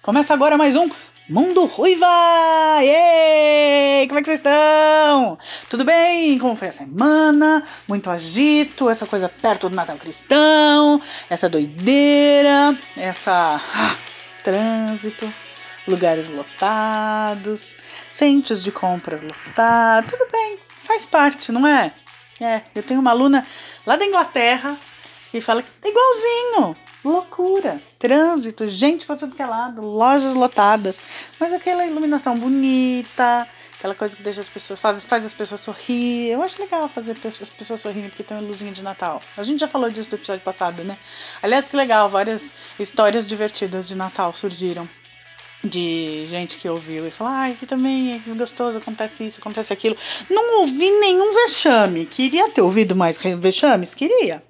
Começa agora mais um Mundo Ruiva! Yay! Como é que vocês estão? Tudo bem? Como foi a semana? Muito agito, essa coisa perto do Natal Cristão, essa doideira, essa. Ah, trânsito, lugares lotados, centros de compras lotados. Tudo bem, faz parte, não é? É, eu tenho uma aluna lá da Inglaterra que fala que é igualzinho. Loucura, trânsito, gente para tudo que é lado, lojas lotadas, mas aquela iluminação bonita, aquela coisa que deixa as pessoas, faz, faz as pessoas sorrir. Eu acho legal fazer as pessoas sorrirem porque tem uma luzinha de Natal. A gente já falou disso no episódio passado, né? Aliás, que legal, várias histórias divertidas de Natal surgiram de gente que ouviu e falou, ai, que também é gostoso, acontece isso, acontece aquilo. Não ouvi nenhum vexame. Queria ter ouvido mais vexames? Queria.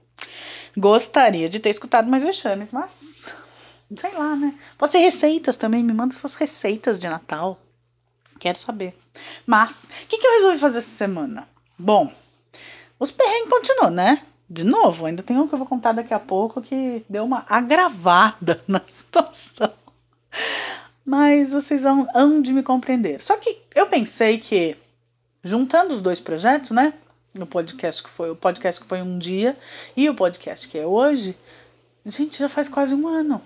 Gostaria de ter escutado mais vexames, mas sei lá, né? Pode ser receitas também, me manda suas receitas de Natal. Quero saber. Mas, o que, que eu resolvi fazer essa semana? Bom, os perrengues continuam, né? De novo, ainda tem um que eu vou contar daqui a pouco que deu uma agravada na situação mas vocês vão hão de me compreender. Só que eu pensei que juntando os dois projetos, né, no podcast que foi o podcast que foi um dia e o podcast que é hoje, gente, já faz quase um ano.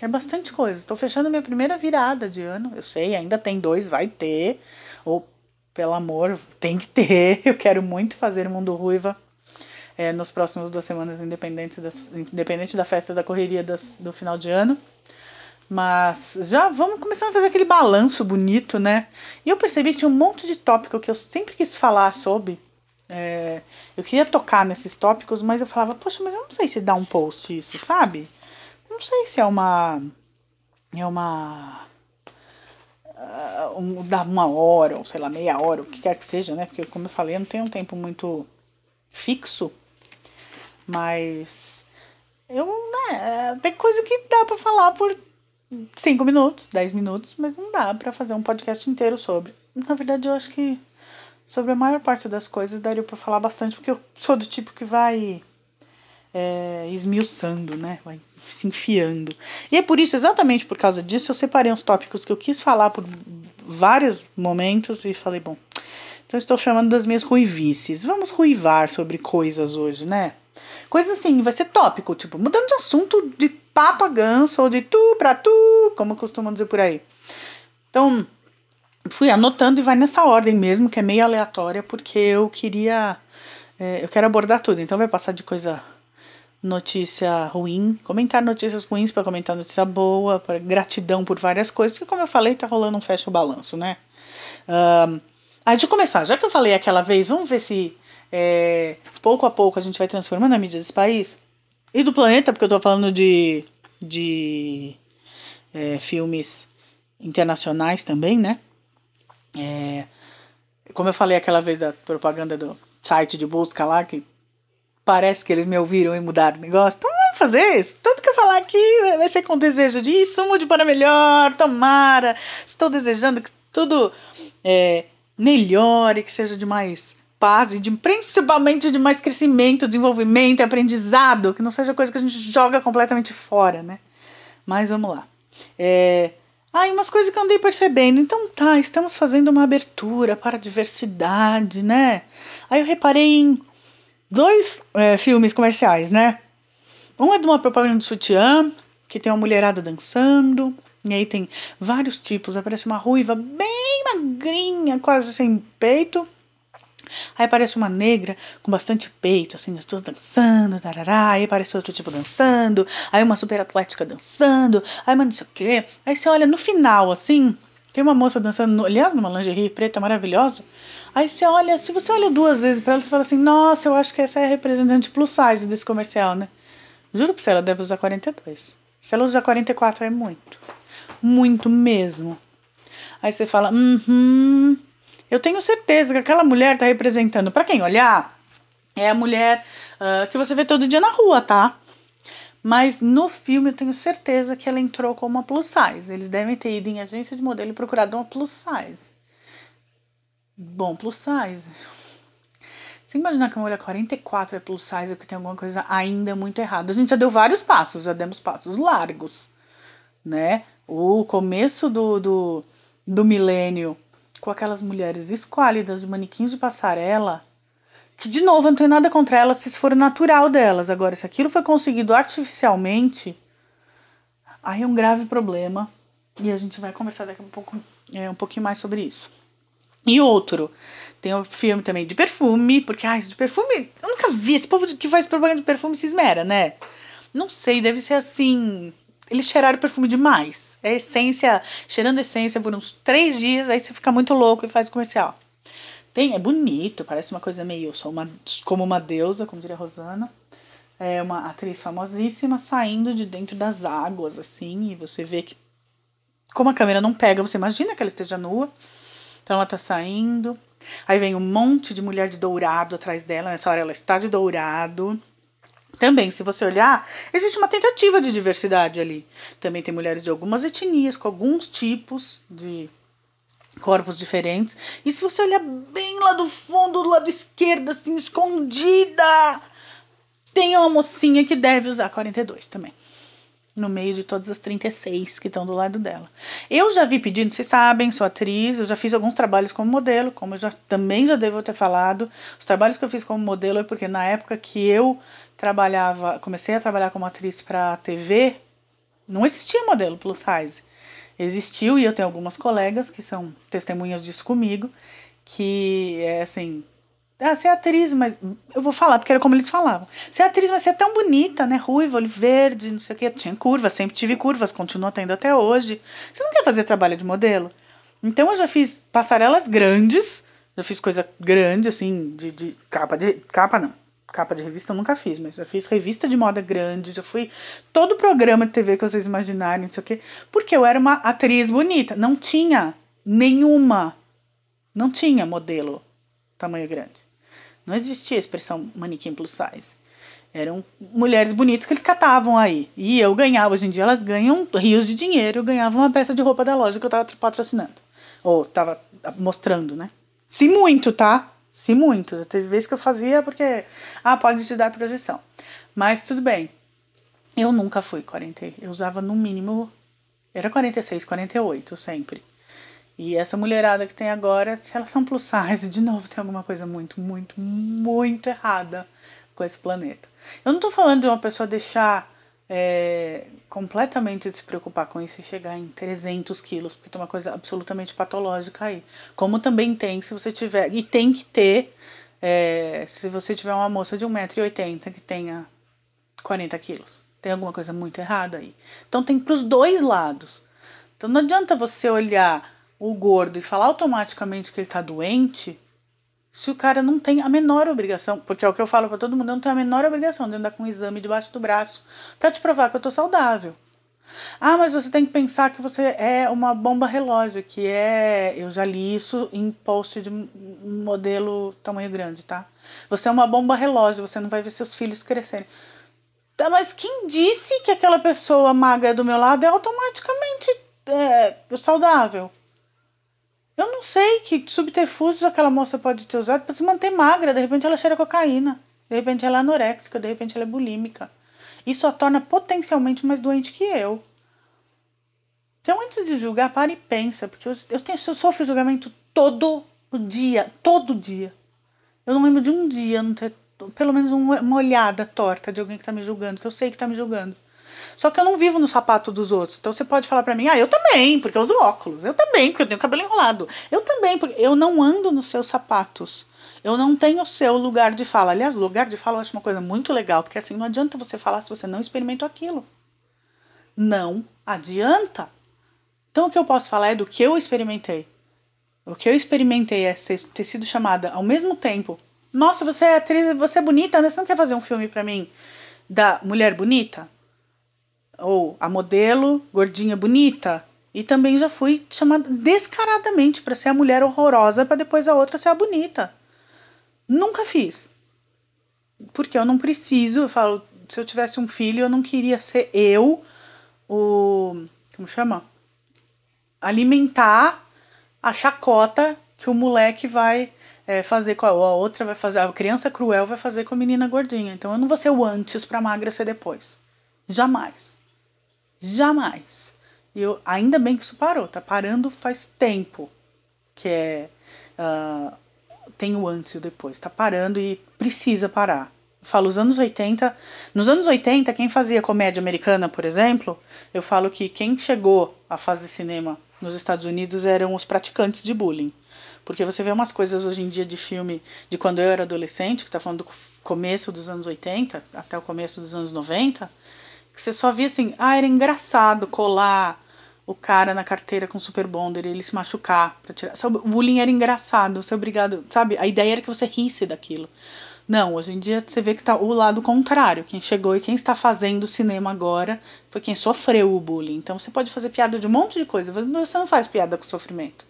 É bastante coisa. Estou fechando minha primeira virada de ano. Eu sei, ainda tem dois, vai ter. Ou, pelo amor, tem que ter. Eu quero muito fazer o Mundo Ruiva é, nos próximos duas semanas, independente, das, independente da festa da correria das, do final de ano. Mas já vamos começar a fazer aquele balanço bonito, né? E eu percebi que tinha um monte de tópico que eu sempre quis falar sobre. É, eu queria tocar nesses tópicos, mas eu falava, poxa, mas eu não sei se dá um post isso, sabe? Não sei se é uma. É uma. Uh, um, dá uma hora, ou sei lá, meia hora, o que quer que seja, né? Porque, como eu falei, eu não tenho um tempo muito fixo. Mas. Eu, né? Tem coisa que dá pra falar por 5 minutos, 10 minutos, mas não dá para fazer um podcast inteiro sobre. Na verdade, eu acho que sobre a maior parte das coisas daria para falar bastante, porque eu sou do tipo que vai é, esmiuçando, né? Vai se enfiando. E é por isso, exatamente por causa disso, eu separei uns tópicos que eu quis falar por vários momentos e falei, bom, então estou chamando das minhas ruivices. Vamos ruivar sobre coisas hoje, né? Coisa assim, vai ser tópico, tipo, mudando de assunto de pato a ganso ou de tu pra tu, como costumam dizer por aí. Então, fui anotando e vai nessa ordem mesmo, que é meio aleatória, porque eu queria. É, eu quero abordar tudo. Então, vai passar de coisa. Notícia ruim, comentar notícias ruins para comentar notícia boa, para gratidão por várias coisas, que, como eu falei, tá rolando um fecha o balanço, né? Um, aí, de começar, já que eu falei aquela vez, vamos ver se é, pouco a pouco a gente vai transformando a mídia desse país e do planeta, porque eu tô falando de, de é, filmes internacionais também, né? É, como eu falei aquela vez da propaganda do site de busca lá, que parece que eles me ouviram e mudaram o negócio. Então vamos fazer isso. Tudo que eu falar aqui vai ser com desejo de isso, mude para melhor, tomara. Estou desejando que tudo é, melhore, que seja de mais paz e de, principalmente de mais crescimento, desenvolvimento, aprendizado, que não seja coisa que a gente joga completamente fora, né? Mas vamos lá. É, ah, e umas coisas que eu andei percebendo. Então tá, estamos fazendo uma abertura para a diversidade, né? Aí eu reparei em dois é, filmes comerciais, né? Um é de uma propaganda de sutiã, que tem uma mulherada dançando. E aí tem vários tipos. Aparece uma ruiva bem magrinha, quase sem peito. Aí aparece uma negra com bastante peito, assim, as duas dançando, tarará. Aí aparece outro tipo dançando. Aí uma super atlética dançando. Aí uma não sei o quê. Aí você olha no final, assim, tem uma moça dançando, aliás, numa lingerie preta maravilhosa. Aí você olha, se você olha duas vezes para ela, você fala assim: Nossa, eu acho que essa é a representante plus size desse comercial, né? Juro pra você, ela deve usar 42. Se ela usar 44, é muito. Muito mesmo. Aí você fala: Uhum. Eu tenho certeza que aquela mulher tá representando, para quem olhar, é a mulher uh, que você vê todo dia na rua, tá? Mas no filme eu tenho certeza que ela entrou como uma plus size. Eles devem ter ido em agência de modelo e procurado uma plus size. Bom, plus size. Você imaginar que uma mulher 44 é plus size é porque tem alguma coisa ainda muito errada. A gente já deu vários passos, já demos passos largos, né? O começo do, do, do milênio com aquelas mulheres esquálidas de manequins de passarela, que de novo não tem nada contra elas se isso for natural delas. Agora, se aquilo foi conseguido artificialmente, aí é um grave problema. E a gente vai conversar daqui a um pouco é, um pouquinho mais sobre isso. E outro, tem um filme também de perfume, porque, ah, de perfume, eu nunca vi. Esse povo que faz propaganda de perfume se esmera, né? Não sei, deve ser assim. Eles cheiraram perfume demais. É essência, cheirando essência por uns três dias, aí você fica muito louco e faz comercial. Tem, é bonito, parece uma coisa meio sou uma, como uma deusa, como diria a Rosana. É uma atriz famosíssima saindo de dentro das águas, assim, e você vê que. Como a câmera não pega, você imagina que ela esteja nua. Então ela tá saindo. Aí vem um monte de mulher de dourado atrás dela. Nessa hora ela está de dourado. Também, se você olhar, existe uma tentativa de diversidade ali. Também tem mulheres de algumas etnias, com alguns tipos de corpos diferentes. E se você olhar bem lá do fundo, do lado esquerdo, assim, escondida, tem uma mocinha que deve usar 42 também no meio de todas as 36 que estão do lado dela. Eu já vi pedindo, vocês sabem, sou atriz, eu já fiz alguns trabalhos como modelo, como eu já também já devo ter falado. Os trabalhos que eu fiz como modelo é porque na época que eu trabalhava, comecei a trabalhar como atriz para TV, não existia modelo plus size. Existiu e eu tenho algumas colegas que são testemunhas disso comigo, que é assim, ah, você é atriz, mas. Eu vou falar, porque era como eles falavam. Você é atriz, mas você é tão bonita, né? Ruiva, olho verde, não sei o quê. Tinha curvas, sempre tive curvas, continuo tendo até hoje. Você não quer fazer trabalho de modelo? Então eu já fiz passarelas grandes, já fiz coisa grande, assim, de, de capa de. Capa não. Capa de revista eu nunca fiz, mas já fiz revista de moda grande, já fui todo programa de TV que vocês imaginarem, não sei o quê. Porque eu era uma atriz bonita. Não tinha nenhuma. Não tinha modelo tamanho grande. Não existia a expressão manequim plus size. Eram mulheres bonitas que eles catavam aí. E eu ganhava, hoje em dia elas ganham rios de dinheiro, eu ganhava uma peça de roupa da loja que eu tava patrocinando. Ou tava mostrando, né? Se muito, tá? Se muito. Teve vezes que eu fazia porque, ah, pode te dar projeção. Mas tudo bem. Eu nunca fui 40. Eu usava no mínimo. Era 46, 48 sempre. E essa mulherada que tem agora, se elas são plus size, de novo tem alguma coisa muito, muito, muito errada com esse planeta. Eu não tô falando de uma pessoa deixar é, completamente de se preocupar com isso e chegar em 300 quilos, porque tem uma coisa absolutamente patológica aí. Como também tem se você tiver, e tem que ter, é, se você tiver uma moça de 1,80m que tenha 40 quilos. Tem alguma coisa muito errada aí. Então tem pros dois lados. Então não adianta você olhar o gordo e falar automaticamente que ele tá doente, se o cara não tem a menor obrigação, porque é o que eu falo para todo mundo, eu não tenho a menor obrigação de andar com um exame debaixo do braço para te provar que eu tô saudável. Ah, mas você tem que pensar que você é uma bomba relógio, que é. Eu já li isso em post de modelo tamanho grande, tá? Você é uma bomba relógio, você não vai ver seus filhos crescerem. Tá, mas quem disse que aquela pessoa magra do meu lado é automaticamente é, saudável? Eu não sei que subterfúgios aquela moça pode ter usado para se manter magra. De repente ela cheira cocaína. De repente ela é anoréxica. De repente ela é bulímica. Isso a torna potencialmente mais doente que eu. Então, antes de julgar, para e pensa. Porque eu, eu, tenho, eu sofro julgamento todo o dia. Todo dia. Eu não lembro de um dia não ter pelo menos uma olhada torta de alguém que tá me julgando, que eu sei que tá me julgando. Só que eu não vivo no sapato dos outros. Então você pode falar para mim, ah, eu também, porque eu uso óculos. Eu também, porque eu tenho cabelo enrolado. Eu também, porque eu não ando nos seus sapatos. Eu não tenho o seu lugar de fala. Aliás, lugar de fala eu acho uma coisa muito legal, porque assim, não adianta você falar se você não experimentou aquilo. Não adianta. Então o que eu posso falar é do que eu experimentei. O que eu experimentei é ser, ter sido chamada ao mesmo tempo. Nossa, você é atriz, você é bonita, né? Você não quer fazer um filme para mim da mulher bonita? Ou a modelo gordinha bonita. E também já fui chamada descaradamente para ser a mulher horrorosa para depois a outra ser a bonita. Nunca fiz. Porque eu não preciso, eu falo, se eu tivesse um filho, eu não queria ser eu o como chama? Alimentar a chacota que o moleque vai é, fazer com a, a outra, vai fazer. A criança cruel vai fazer com a menina gordinha. Então eu não vou ser o antes pra magra ser depois. Jamais. Jamais. E eu, ainda bem que isso parou, tá parando faz tempo. Que é. Uh, tem o antes e o depois. Tá parando e precisa parar. Eu falo os anos 80. Nos anos 80, quem fazia comédia americana, por exemplo, eu falo que quem chegou a fazer cinema nos Estados Unidos eram os praticantes de bullying. Porque você vê umas coisas hoje em dia de filme de quando eu era adolescente, que tá falando do começo dos anos 80 até o começo dos anos 90, que você só via assim, ah, era engraçado colar o cara na carteira com super bonder e ele se machucar para tirar. O bullying era engraçado, você é obrigado, sabe? A ideia era que você risse daquilo. Não, hoje em dia você vê que tá o lado contrário. Quem chegou e quem está fazendo cinema agora foi quem sofreu o bullying. Então você pode fazer piada de um monte de coisa, mas você não faz piada com sofrimento.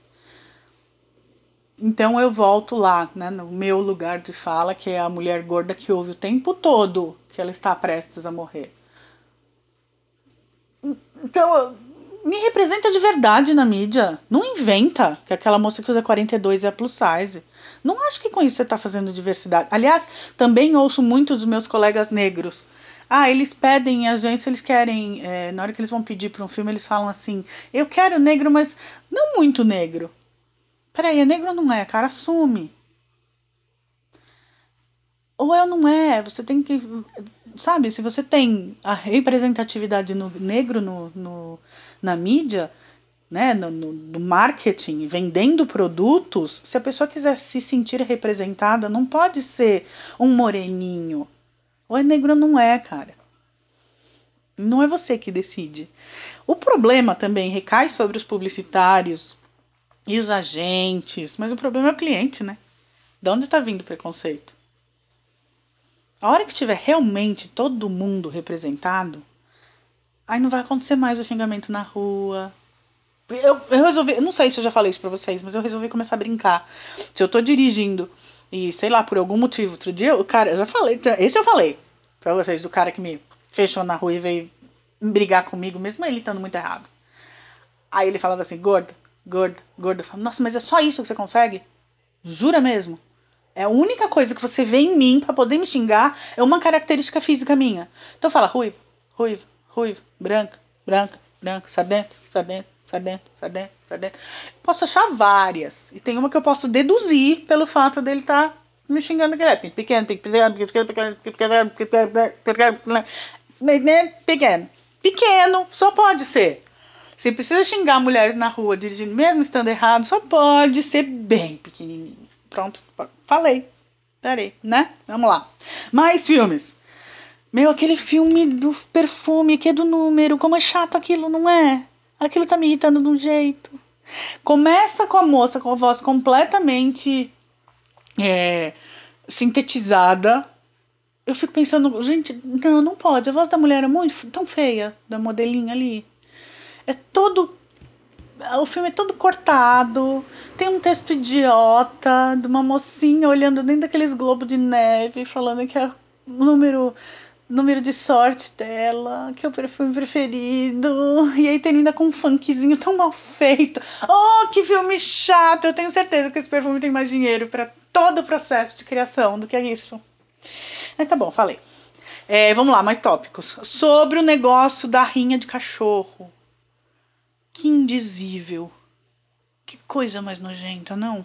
Então eu volto lá, né, no meu lugar de fala, que é a mulher gorda que ouve o tempo todo que ela está prestes a morrer. Então, me representa de verdade na mídia. Não inventa que aquela moça que usa 42 é a plus size. Não acho que com isso você está fazendo diversidade. Aliás, também ouço muito dos meus colegas negros. Ah, eles pedem a agência, eles querem. É, na hora que eles vão pedir para um filme, eles falam assim: eu quero negro, mas não muito negro. Peraí, é negro ou não é? Cara, assume. Ou é ou não é? Você tem que. Sabe, se você tem a representatividade no negro no, no, na mídia, né, no, no, no, marketing, vendendo produtos, se a pessoa quiser se sentir representada, não pode ser um moreninho. Ou é negro não é, cara. Não é você que decide. O problema também recai sobre os publicitários e os agentes, mas o problema é o cliente, né? De onde está vindo o preconceito? A hora que tiver realmente todo mundo representado, aí não vai acontecer mais o xingamento na rua, eu, eu resolvi, eu não sei se eu já falei isso pra vocês, mas eu resolvi começar a brincar. Se eu tô dirigindo e, sei lá, por algum motivo, outro dia, o cara, eu já falei, esse eu falei pra vocês, do cara que me fechou na rua e veio brigar comigo, mesmo ele estando muito errado. Aí ele falava assim, gordo, gordo, gordo. Eu falo, nossa, mas é só isso que você consegue? Jura mesmo? É a única coisa que você vê em mim para poder me xingar é uma característica física minha. Então fala ruivo, ruivo, ruivo, branca, branca, branca, sardento, sardento, sai dentro, sai dentro, sai dentro. Posso achar várias. E tem uma que eu posso deduzir pelo fato dele estar tá me xingando que ele é pequeno, pequeno, pequeno, pequeno, pequeno, pequeno, pequeno, pequeno. Pequeno, só pode ser. Se precisa xingar mulheres na rua dirigindo, mesmo estando errado, só pode ser bem pequenininho. Pronto, falei. Peraí, né? Vamos lá. Mais filmes. Meu, aquele filme do perfume que é do número, como é chato aquilo, não é? aquilo tá me irritando de um jeito. Começa com a moça com a voz completamente é, sintetizada. Eu fico pensando, gente, não, não pode. A voz da mulher é muito tão feia, da modelinha ali. É todo. O filme é todo cortado. Tem um texto idiota de uma mocinha olhando dentro daqueles globos de neve, falando que é o número número de sorte dela, que é o perfume preferido. E aí termina com um funkzinho tão mal feito. Oh, que filme chato! Eu tenho certeza que esse perfume tem mais dinheiro para todo o processo de criação do que é isso. Mas tá bom, falei. É, vamos lá, mais tópicos. Sobre o negócio da rinha de cachorro. Que indizível. Que coisa mais nojenta, não?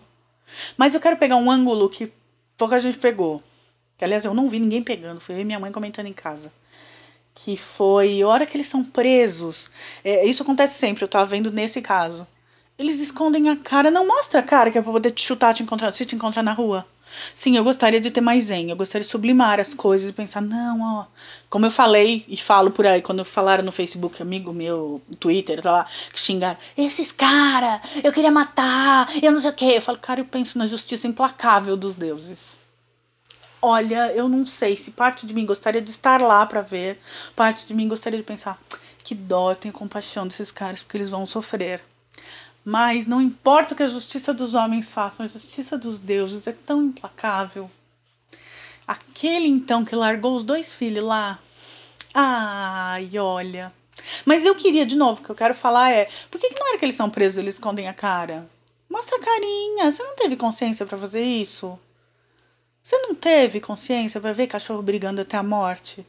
Mas eu quero pegar um ângulo que pouca gente pegou. Que, aliás, eu não vi ninguém pegando, foi eu e minha mãe comentando em casa. Que foi a hora que eles são presos. É, isso acontece sempre, eu tava vendo nesse caso. Eles escondem a cara, não mostra a cara que é pra poder te chutar te encontrar, se te encontrar na rua. Sim, eu gostaria de ter mais zen, eu gostaria de sublimar as coisas e pensar, não, ó. Como eu falei e falo por aí, quando falaram no Facebook, amigo meu, Twitter, tá lá, que xingaram, esses cara, eu queria matar, eu não sei o quê. Eu falo, cara, eu penso na justiça implacável dos deuses. Olha, eu não sei se parte de mim gostaria de estar lá para ver, parte de mim gostaria de pensar que dó, eu tenho compaixão desses caras porque eles vão sofrer. Mas não importa o que a justiça dos homens faça, a justiça dos deuses é tão implacável. Aquele então que largou os dois filhos lá. Ai, olha. Mas eu queria, de novo, o que eu quero falar é: por que, que na hora que eles são presos eles escondem a cara? Mostra carinha. Você não teve consciência para fazer isso? Você não teve consciência para ver cachorro brigando até a morte?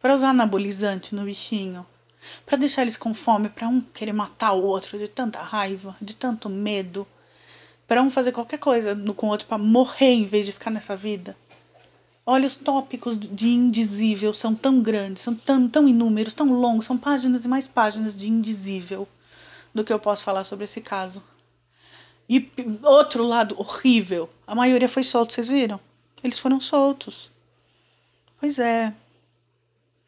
Para usar anabolizante no bichinho? Para deixar eles com fome, para um querer matar o outro de tanta raiva, de tanto medo? Para um fazer qualquer coisa com o outro para morrer em vez de ficar nessa vida? Olha, os tópicos de indizível são tão grandes, são tão, tão inúmeros, tão longos, são páginas e mais páginas de indizível do que eu posso falar sobre esse caso. E outro lado horrível, a maioria foi solta, vocês viram? Eles foram soltos. Pois é.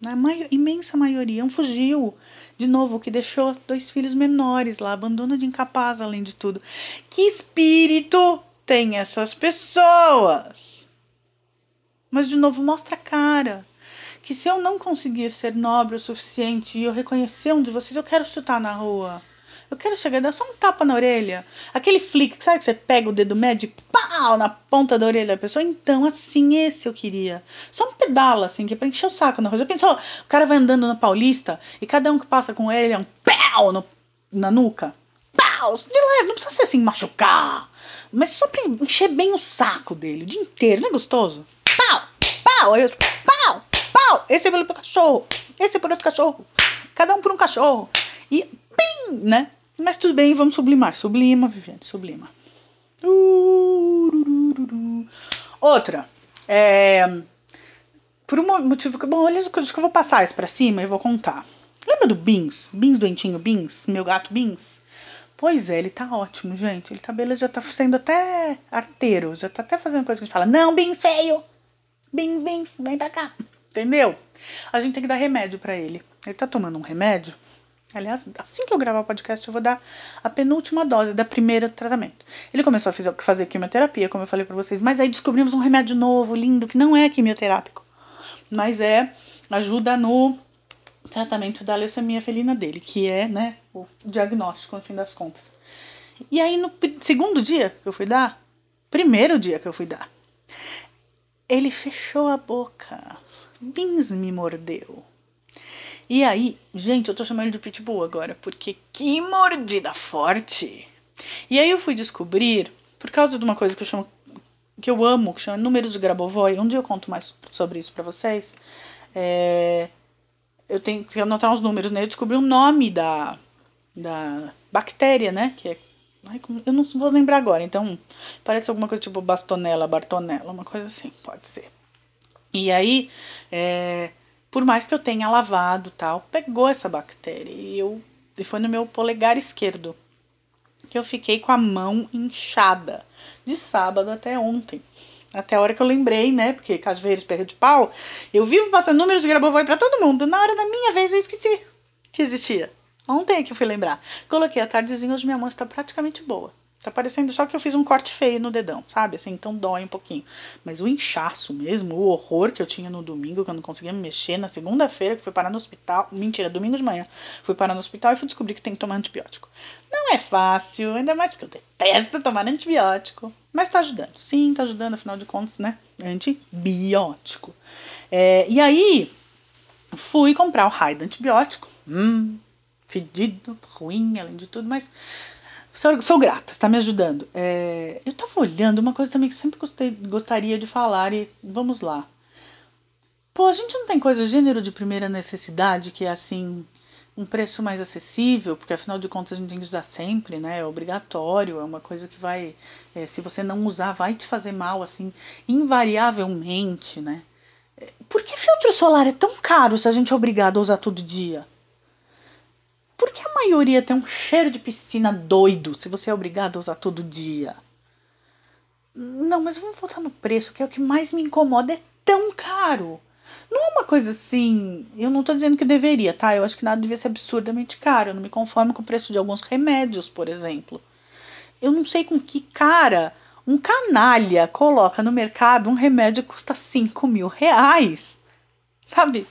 A maior, imensa maioria. Um fugiu. De novo, que deixou dois filhos menores lá, abandono de incapaz, além de tudo. Que espírito tem essas pessoas? Mas, de novo, mostra a cara. Que se eu não conseguir ser nobre o suficiente e eu reconhecer um de vocês, eu quero chutar na rua. Eu quero chegar e dar só um tapa na orelha. Aquele flick, sabe que você pega o dedo médio e pau na ponta da orelha da pessoa? Então, assim, esse eu queria. Só um pedala, assim, que é pra encher o saco na. Já pensou? O cara vai andando na Paulista e cada um que passa com ele é um pau no, na nuca. Pau! De leve, não precisa ser assim, machucar. Mas só pra encher bem o saco dele o dia inteiro. Não é gostoso? Pau! Pau! Aí eu, pau! Pau! Esse é pelo cachorro. Esse é por outro cachorro. Cada um por um cachorro. E, pim, né? Mas tudo bem, vamos sublimar. Sublima, Viviane, sublima. Outra. É, por um motivo que. Bom, olha, acho que eu vou passar isso pra cima e vou contar. Lembra do Beans? Beans doentinho Beans? Meu gato Beans? Pois é, ele tá ótimo, gente. Ele tá beleza, já tá sendo até arteiro. Já tá até fazendo coisa que a gente fala: Não, Beans feio! Beans, Beans, vem pra cá. Entendeu? A gente tem que dar remédio para ele. Ele tá tomando um remédio Aliás, assim que eu gravar o podcast, eu vou dar a penúltima dose da primeira tratamento. Ele começou a fazer quimioterapia, como eu falei para vocês, mas aí descobrimos um remédio novo, lindo, que não é quimioterápico, mas é ajuda no tratamento da leucemia felina dele, que é, né, o diagnóstico no fim das contas. E aí no segundo dia que eu fui dar, primeiro dia que eu fui dar, ele fechou a boca. Bins me mordeu. E aí, gente, eu tô chamando ele de Pitbull agora, porque que mordida forte! E aí eu fui descobrir, por causa de uma coisa que eu chamo, que eu amo, que chama números de Grabovoi, um dia eu conto mais sobre isso para vocês. É, eu tenho que anotar os números, né? Eu descobri o nome da, da bactéria, né? Que é eu não vou lembrar agora, então parece alguma coisa tipo bastonela, bartonella, uma coisa assim, pode ser. E aí, é, por mais que eu tenha lavado tal, pegou essa bactéria. E, eu, e foi no meu polegar esquerdo. Que eu fiquei com a mão inchada. De sábado até ontem. Até a hora que eu lembrei, né? Porque Casveiros, perra de pau, eu vivo passando números de Grabovoi para todo mundo. Na hora da minha vez eu esqueci que existia. Ontem é que eu fui lembrar. Coloquei a tardezinha, hoje minha mão está praticamente boa. Tá parecendo só que eu fiz um corte feio no dedão, sabe? Assim, então dói um pouquinho. Mas o inchaço mesmo, o horror que eu tinha no domingo, que eu não conseguia me mexer, na segunda-feira, que fui parar no hospital. Mentira, domingo de manhã. Fui parar no hospital e fui descobrir que tem que tomar antibiótico. Não é fácil, ainda mais porque eu detesto tomar antibiótico. Mas tá ajudando. Sim, tá ajudando, afinal de contas, né? Antibiótico. É, e aí, fui comprar o raio do antibiótico. Hum, fedido, ruim, além de tudo, mas Sou, sou grata, está me ajudando. É, eu estava olhando uma coisa também que sempre gostei, gostaria de falar e vamos lá. Pô, a gente não tem coisa gênero de primeira necessidade que é assim um preço mais acessível, porque afinal de contas a gente tem que usar sempre, né? É obrigatório, é uma coisa que vai, é, se você não usar, vai te fazer mal, assim, invariavelmente, né? É, por que filtro solar é tão caro se a gente é obrigado a usar todo dia? Por que a maioria tem um cheiro de piscina doido se você é obrigado a usar todo dia? Não, mas vamos voltar no preço, que é o que mais me incomoda. É tão caro. Não é uma coisa assim. Eu não tô dizendo que deveria, tá? Eu acho que nada devia ser absurdamente caro. Eu não me conformo com o preço de alguns remédios, por exemplo. Eu não sei com que cara um canalha coloca no mercado um remédio que custa 5 mil reais. Sabe?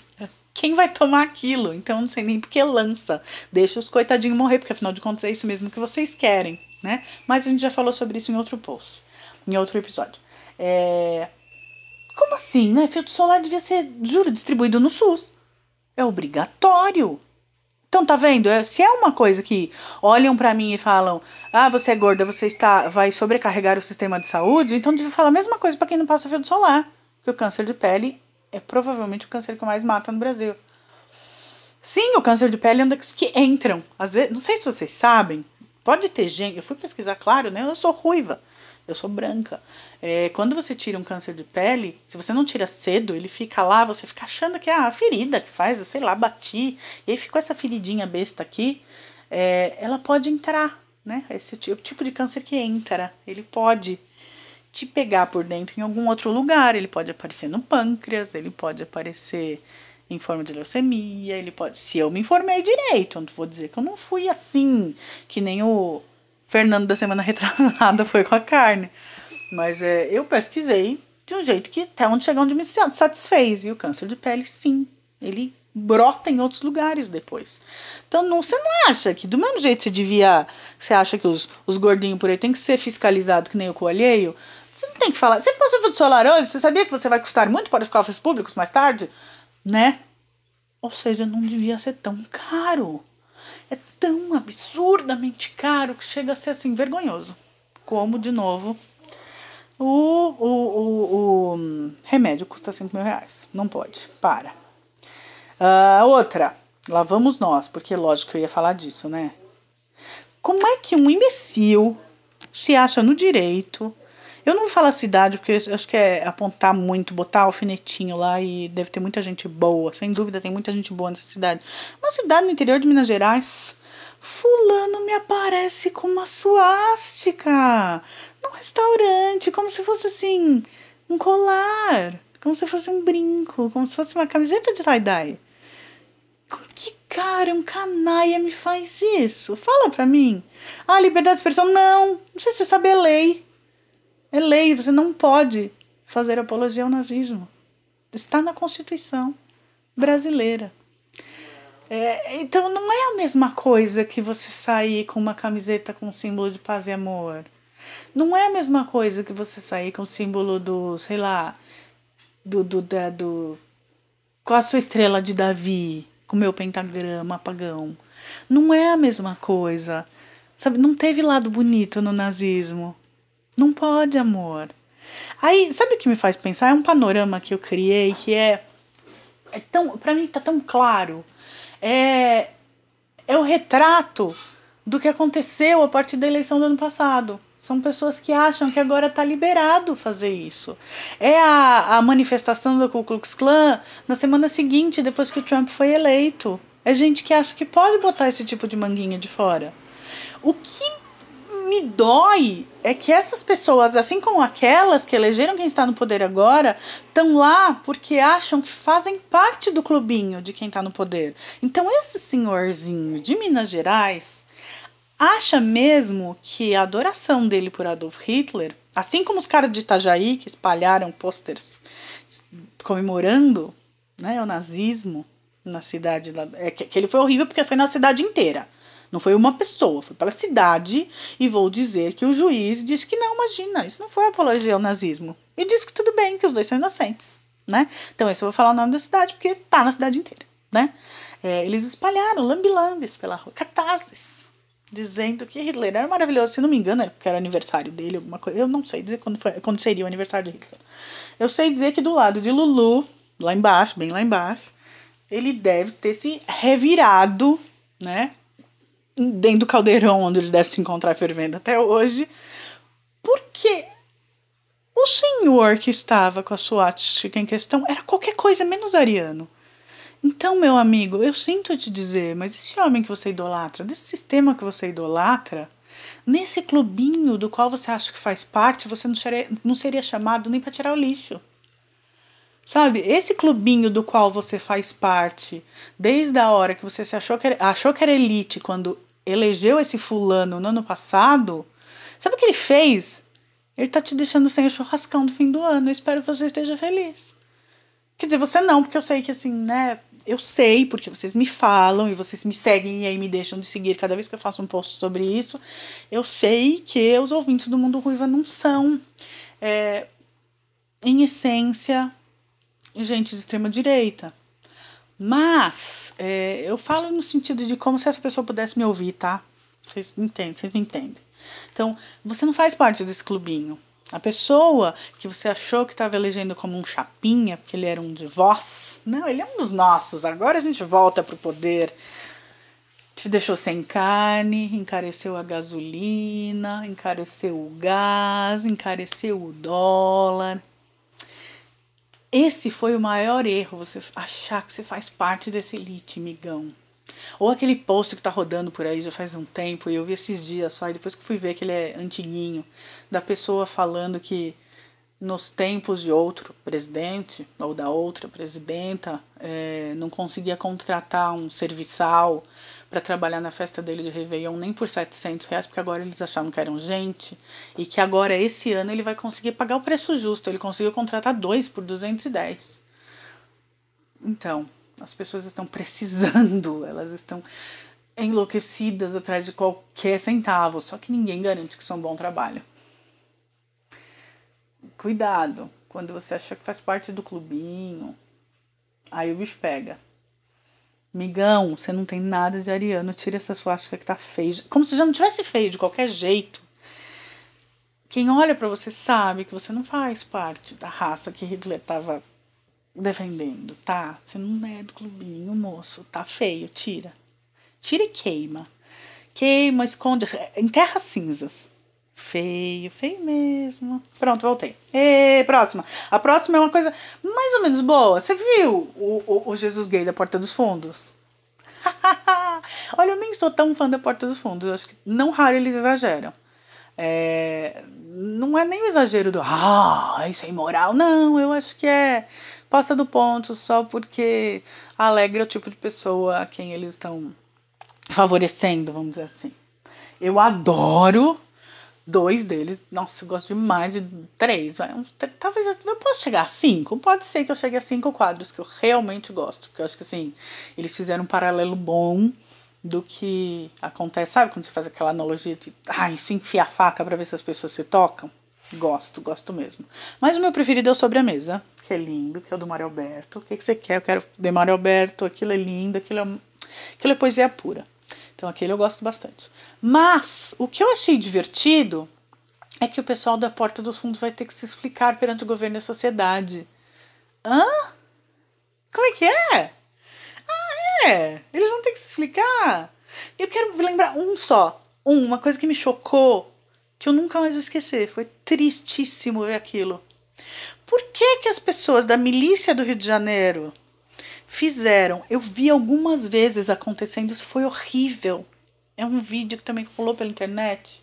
Quem vai tomar aquilo? Então não sei nem porque lança. Deixa os coitadinhos morrer, porque afinal de contas é isso mesmo que vocês querem, né? Mas a gente já falou sobre isso em outro post, em outro episódio. É... Como assim, né? Filtro solar devia ser, juro, distribuído no SUS. É obrigatório. Então, tá vendo? É, se é uma coisa que olham para mim e falam: "Ah, você é gorda, você está vai sobrecarregar o sistema de saúde", então devia falar a mesma coisa para quem não passa filtro solar, que o câncer de pele é provavelmente o câncer que mais mata no Brasil. Sim, o câncer de pele é um daqueles que entram. Às vezes, não sei se vocês sabem, pode ter gente, eu fui pesquisar, claro, né? Eu sou ruiva eu sou branca. É, quando você tira um câncer de pele, se você não tira cedo, ele fica lá, você fica achando que é a ferida que faz, sei lá, bati, e aí ficou essa feridinha besta aqui, é, ela pode entrar, né? Esse tipo, tipo de câncer que entra, ele pode te pegar por dentro em algum outro lugar, ele pode aparecer no pâncreas, ele pode aparecer em forma de leucemia, ele pode. Se eu me informei direito, não vou dizer que eu não fui assim, que nem o Fernando da semana retrasada foi com a carne. Mas é, eu pesquisei de um jeito que até onde chegar onde me satisfez. E o câncer de pele, sim, ele brota em outros lugares depois. Então não, você não acha que do mesmo jeito você devia. Você acha que os, os gordinhos por aí tem que ser fiscalizado que nem o coalheio? Você não tem que falar. Você passou filtro solar hoje? Você sabia que você vai custar muito para os cofres públicos mais tarde? Né? Ou seja, não devia ser tão caro é tão absurdamente caro que chega a ser assim vergonhoso. Como, de novo, o, o, o, o remédio custa 5 mil reais. Não pode. Para. Uh, outra. Lá vamos nós, porque lógico que eu ia falar disso, né? Como é que um imbecil se acha no direito eu não vou falar cidade, porque eu acho que é apontar muito, botar alfinetinho lá e deve ter muita gente boa. Sem dúvida, tem muita gente boa nessa cidade. Uma cidade no interior de Minas Gerais. Fulano me aparece com uma suástica num restaurante, como se fosse assim, um colar, como se fosse um brinco, como se fosse uma camiseta de tie-dye. Que cara, um canaia me faz isso? Fala pra mim. Ah, liberdade de expressão? Não, não sei se você sabe a lei. É lei, você não pode fazer apologia ao nazismo. Está na Constituição brasileira. É, então não é a mesma coisa que você sair com uma camiseta com símbolo de paz e amor. Não é a mesma coisa que você sair com o símbolo do, sei lá, do, do, da, do com a sua estrela de Davi, com o meu pentagrama apagão. Não é a mesma coisa. Sabe, não teve lado bonito no nazismo. Não pode, amor. Aí, sabe o que me faz pensar? É um panorama que eu criei que é. é tão, pra mim tá tão claro. É, é o retrato do que aconteceu a partir da eleição do ano passado. São pessoas que acham que agora está liberado fazer isso. É a, a manifestação do Ku Klux Klan na semana seguinte, depois que o Trump foi eleito. É gente que acha que pode botar esse tipo de manguinha de fora. O que me dói é que essas pessoas, assim como aquelas que elegeram quem está no poder agora, estão lá porque acham que fazem parte do clubinho de quem está no poder. Então, esse senhorzinho de Minas Gerais acha mesmo que a adoração dele por Adolf Hitler, assim como os caras de Itajaí que espalharam pôsteres comemorando né, o nazismo na cidade, é, que ele foi horrível porque foi na cidade inteira. Não foi uma pessoa, foi pela cidade. E vou dizer que o juiz disse que não, imagina, isso não foi apologia ao nazismo. E disse que tudo bem, que os dois são inocentes, né? Então, esse eu vou falar o nome da cidade porque tá na cidade inteira, né? É, eles espalharam lambilambes pela rua, cartazes, dizendo que Hitler era maravilhoso. Se não me engano, era porque era aniversário dele, alguma coisa. Eu não sei dizer quando, foi, quando seria o aniversário de Hitler. Eu sei dizer que do lado de Lulu, lá embaixo, bem lá embaixo, ele deve ter se revirado, né? Dentro do caldeirão onde ele deve se encontrar fervendo até hoje, porque o senhor que estava com a suástica em questão era qualquer coisa menos ariano. Então, meu amigo, eu sinto te dizer, mas esse homem que você idolatra, desse sistema que você idolatra, nesse clubinho do qual você acha que faz parte, você não seria, não seria chamado nem para tirar o lixo. Sabe, esse clubinho do qual você faz parte, desde a hora que você se achou que era, achou que era elite quando elegeu esse fulano no ano passado, sabe o que ele fez? Ele tá te deixando sem o churrascão do fim do ano. Eu espero que você esteja feliz. Quer dizer, você não, porque eu sei que assim, né? Eu sei, porque vocês me falam e vocês me seguem e aí me deixam de seguir cada vez que eu faço um post sobre isso. Eu sei que os ouvintes do Mundo Ruiva não são, é, em essência, gente de extrema direita. Mas é, eu falo no sentido de como se essa pessoa pudesse me ouvir, tá? Vocês entendem, vocês me entendem. Então, você não faz parte desse clubinho. A pessoa que você achou que estava elegendo como um chapinha, porque ele era um de vós, não, ele é um dos nossos. Agora a gente volta pro poder. Te deixou sem carne, encareceu a gasolina, encareceu o gás, encareceu o dólar. Esse foi o maior erro, você achar que você faz parte desse elite, migão. Ou aquele post que tá rodando por aí já faz um tempo, e eu vi esses dias só, e depois que fui ver que ele é antiguinho, da pessoa falando que nos tempos de outro presidente ou da outra presidenta é, não conseguia contratar um serviçal para trabalhar na festa dele de Réveillon nem por 700 reais, porque agora eles achavam que eram gente, e que agora esse ano ele vai conseguir pagar o preço justo, ele conseguiu contratar dois por 210. Então, as pessoas estão precisando, elas estão enlouquecidas atrás de qualquer centavo, só que ninguém garante que isso é um bom trabalho. Cuidado, quando você acha que faz parte do clubinho, aí o bicho pega. Migão, você não tem nada de ariano, tira essa suástica que tá feia. Como se já não tivesse feio de qualquer jeito. Quem olha para você sabe que você não faz parte da raça que Hitler tava defendendo, tá? Você não é do clubinho, moço. Tá feio, tira. Tira e queima. Queima, esconde, enterra cinzas. Feio, feio mesmo. Pronto, voltei. E próxima. A próxima é uma coisa mais ou menos boa. Você viu o, o, o Jesus gay da Porta dos Fundos? Olha, eu nem sou tão fã da Porta dos Fundos. Eu acho que não raro eles exageram. É, não é nem o exagero do ah, isso é imoral. Não, eu acho que é passa do ponto só porque alegra o tipo de pessoa a quem eles estão favorecendo, vamos dizer assim. Eu adoro dois deles. Nossa, eu gosto demais de três. Vai, uns, talvez eu possa chegar a cinco. Pode ser que eu chegue a cinco quadros que eu realmente gosto. Porque eu acho que assim, eles fizeram um paralelo bom do que acontece. Sabe quando você faz aquela analogia de ah, isso enfia a faca para ver se as pessoas se tocam? Gosto, gosto mesmo. Mas o meu preferido é o Sobre a Mesa, que é lindo, que é o do Mário Alberto. O que, que você quer? Eu quero de Mário Alberto, aquilo é lindo, aquilo é, aquilo é poesia pura. Então aquele eu gosto bastante. Mas o que eu achei divertido é que o pessoal da Porta dos Fundos vai ter que se explicar perante o governo e a sociedade. Hã? Como é que é? Ah, é? Eles vão ter que se explicar? Eu quero lembrar um só. Um, uma coisa que me chocou, que eu nunca mais esquecer. Foi tristíssimo ver aquilo. Por que, que as pessoas da milícia do Rio de Janeiro fizeram. Eu vi algumas vezes acontecendo, isso foi horrível. É um vídeo que também rolou pela internet.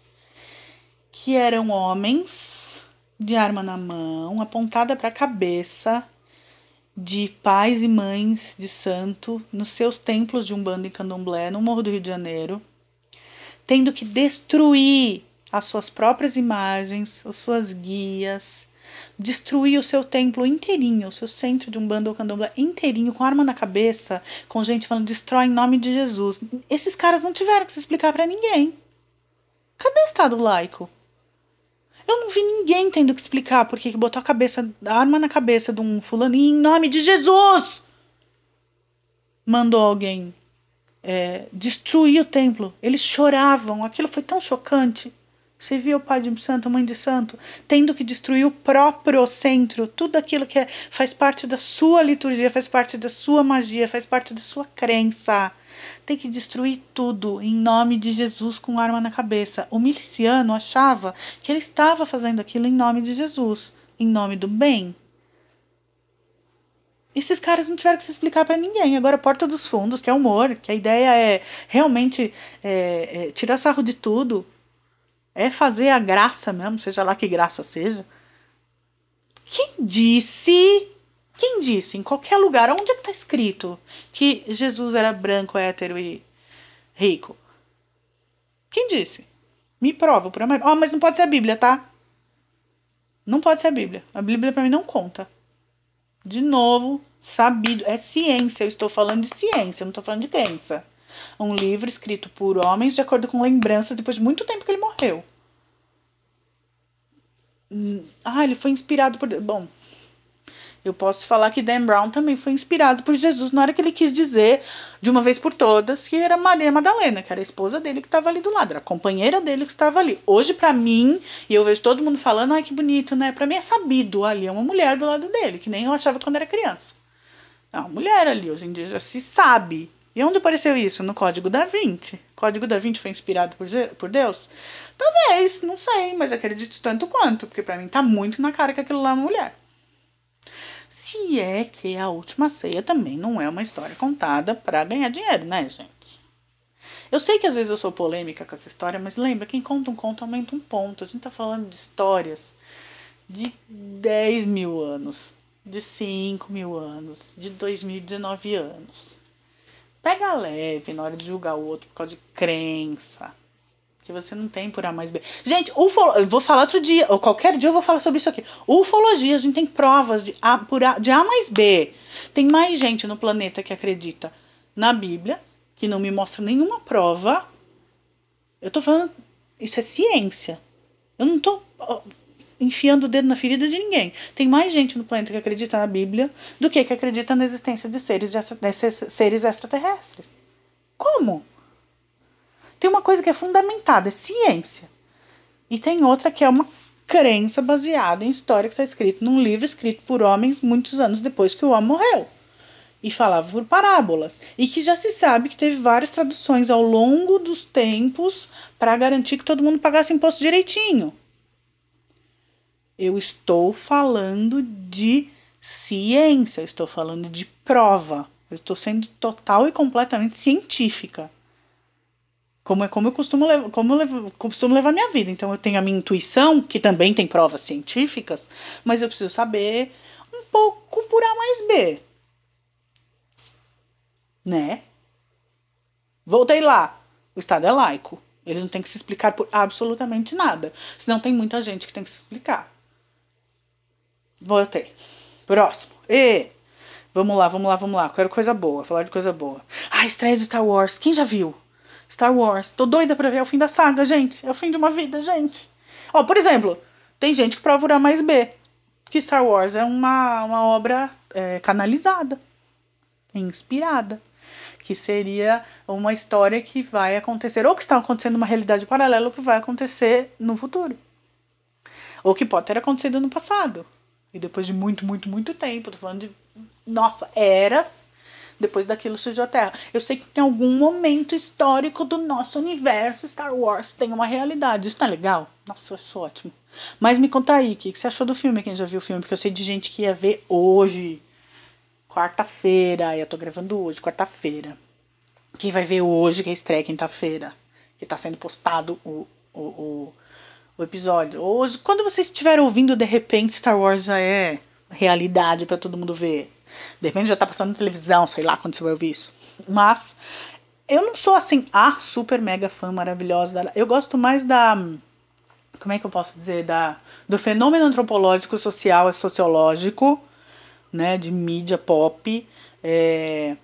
Que eram homens de arma na mão, apontada para a cabeça de pais e mães de santo nos seus templos de Umbanda e Candomblé no Morro do Rio de Janeiro, tendo que destruir as suas próprias imagens, as suas guias, destruir o seu templo inteirinho, o seu centro de um bando ou candomblé inteirinho, com arma na cabeça, com gente falando destrói em nome de Jesus. Esses caras não tiveram que se explicar para ninguém. Cadê o Estado laico? Eu não vi ninguém tendo que explicar por que botou a cabeça, a arma na cabeça de um fulaninho em nome de Jesus. Mandou alguém é, destruir o templo. Eles choravam. Aquilo foi tão chocante. Você viu o pai de santo, mãe de santo, tendo que destruir o próprio centro, tudo aquilo que é, faz parte da sua liturgia, faz parte da sua magia, faz parte da sua crença. Tem que destruir tudo em nome de Jesus com arma na cabeça. O miliciano achava que ele estava fazendo aquilo em nome de Jesus, em nome do bem. Esses caras não tiveram que se explicar para ninguém. Agora, Porta dos Fundos, que é humor, que a ideia é realmente é, é, tirar sarro de tudo, é fazer a graça mesmo, seja lá que graça seja. Quem disse? Quem disse? Em qualquer lugar, onde é que está escrito que Jesus era branco, hétero e rico? Quem disse? Me prova, por amor. Oh, mas não pode ser a Bíblia, tá? Não pode ser a Bíblia. A Bíblia para mim não conta. De novo, sabido. É ciência. Eu estou falando de ciência, não estou falando de crença. Um livro escrito por homens de acordo com lembranças depois de muito tempo que ele morreu. Ah, ele foi inspirado por. Bom, Eu posso falar que Dan Brown também foi inspirado por Jesus na hora que ele quis dizer, de uma vez por todas, que era Maria Madalena, que era a esposa dele que estava ali do lado, era a companheira dele que estava ali. Hoje, para mim, e eu vejo todo mundo falando, ai que bonito, né? Para mim é sabido ali, é uma mulher do lado dele, que nem eu achava quando era criança. É uma mulher ali, hoje em dia já se sabe. E onde apareceu isso? No Código da Vinci. Código da Vinci foi inspirado por, por Deus? Talvez, não sei, mas acredito tanto quanto, porque para mim tá muito na cara que aquilo lá é uma mulher. Se é que a última ceia também não é uma história contada para ganhar dinheiro, né, gente? Eu sei que às vezes eu sou polêmica com essa história, mas lembra, quem conta um conto aumenta um ponto. A gente tá falando de histórias de 10 mil anos, de 5 mil anos, de 2019 anos. Pega leve na hora de julgar o outro por causa de crença. Que você não tem por A mais B. Gente, ufolo, vou falar outro dia, ou qualquer dia eu vou falar sobre isso aqui. Ufologia, a gente tem provas de A, por A, de A mais B. Tem mais gente no planeta que acredita na Bíblia, que não me mostra nenhuma prova. Eu tô falando, isso é ciência. Eu não tô enfiando o dedo na ferida de ninguém. Tem mais gente no planeta que acredita na Bíblia do que que acredita na existência de seres, de seres extraterrestres. Como? Tem uma coisa que é fundamentada, é ciência. E tem outra que é uma crença baseada em história que está escrito num livro escrito por homens muitos anos depois que o homem morreu. E falava por parábolas. E que já se sabe que teve várias traduções ao longo dos tempos para garantir que todo mundo pagasse imposto direitinho. Eu estou falando de ciência, eu estou falando de prova. Eu estou sendo total e completamente científica. Como é como eu costumo levar, como eu levo, costumo levar minha vida. Então eu tenho a minha intuição, que também tem provas científicas, mas eu preciso saber um pouco por A mais B. Né? Voltei lá. O Estado é laico. Eles não têm que se explicar por absolutamente nada. Senão tem muita gente que tem que se explicar. Voltei. Próximo. E vamos lá, vamos lá, vamos lá. Quero coisa boa, falar de coisa boa. Ah, estreia de Star Wars. Quem já viu? Star Wars. Tô doida pra ver é o fim da saga, gente. É o fim de uma vida, gente. Ó, por exemplo, tem gente que prova o mais B. Que Star Wars é uma, uma obra é, canalizada, inspirada. Que seria uma história que vai acontecer, ou que está acontecendo uma realidade paralela, ou que vai acontecer no futuro. Ou que pode ter acontecido no passado. E depois de muito, muito, muito tempo, tô falando de, nossa, eras, depois daquilo surgiu a Terra. Eu sei que em algum momento histórico do nosso universo, Star Wars tem uma realidade. Isso não é legal? Nossa, isso é ótimo. Mas me conta aí, o que, que você achou do filme, quem já viu o filme? Porque eu sei de gente que ia ver hoje, quarta-feira, eu tô gravando hoje, quarta-feira. Quem vai ver hoje, que é estreia quinta-feira, que tá sendo postado o, o, o o episódio. Hoje, quando você estiver ouvindo, de repente Star Wars já é realidade para todo mundo ver. De repente já tá passando na televisão, sei lá quando você vai ouvir isso. Mas eu não sou assim a super mega fã maravilhosa da. Eu gosto mais da. Como é que eu posso dizer? Da, do fenômeno antropológico, social e sociológico, né? De mídia pop. É,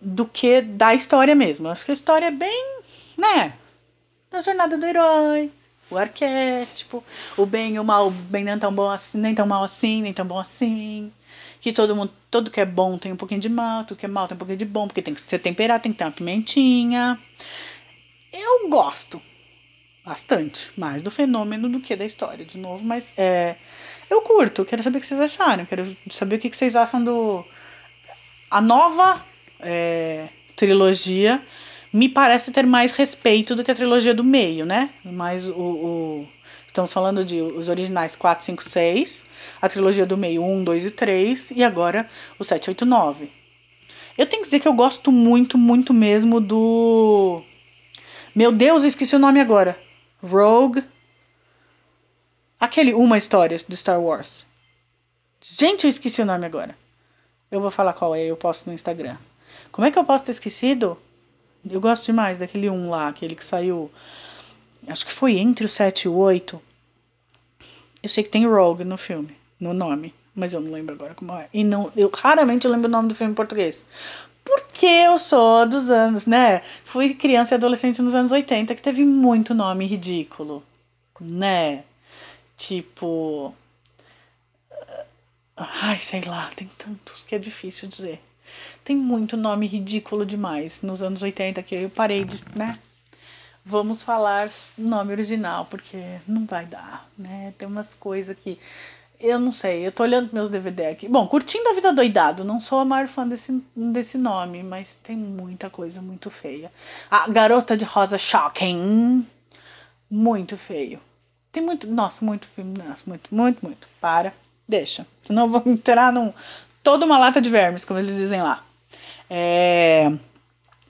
do que da história mesmo. Eu acho que a história é bem. né? Da jornada do herói o arquétipo, o bem e o mal, bem não é tão bom assim, nem tão mal assim, nem tão bom assim. Que todo mundo, tudo que é bom tem um pouquinho de mal, tudo que é mal tem um pouquinho de bom, porque tem que ser temperado, tem que ter uma pimentinha. Eu gosto bastante mais do fenômeno do que da história, de novo, mas é, eu curto, quero saber o que vocês acharam, quero saber o que vocês acham do. A nova é, trilogia me parece ter mais respeito do que a trilogia do meio, né? Mas o, o, estamos falando de os originais 4, 5, 6, a trilogia do meio 1, 2 e 3 e agora o 7, 8, 9. Eu tenho que dizer que eu gosto muito, muito mesmo do Meu Deus, eu esqueci o nome agora. Rogue Aquele Uma História do Star Wars. Gente, eu esqueci o nome agora. Eu vou falar qual é, eu posto no Instagram. Como é que eu posso ter esquecido? Eu gosto demais daquele um lá, aquele que saiu. Acho que foi entre o 7 e o 8. Eu sei que tem Rogue no filme, no nome, mas eu não lembro agora como é. E não, eu raramente lembro o nome do filme em português. Porque eu sou dos anos, né? Fui criança e adolescente nos anos 80 que teve muito nome ridículo, né? Tipo. Ai, sei lá, tem tantos que é difícil dizer. Tem muito nome ridículo demais. Nos anos 80 que eu parei de, né? Vamos falar nome original, porque não vai dar, né? Tem umas coisas que eu não sei, eu tô olhando meus DVD aqui. Bom, curtindo a vida doidado, não sou a maior fã desse, desse nome, mas tem muita coisa muito feia. A Garota de Rosa Shocking, muito feio. Tem muito, nossa, muito filme, nossa, muito, muito, muito. Para, deixa. Senão eu vou entrar num toda uma lata de vermes, como eles dizem lá. É,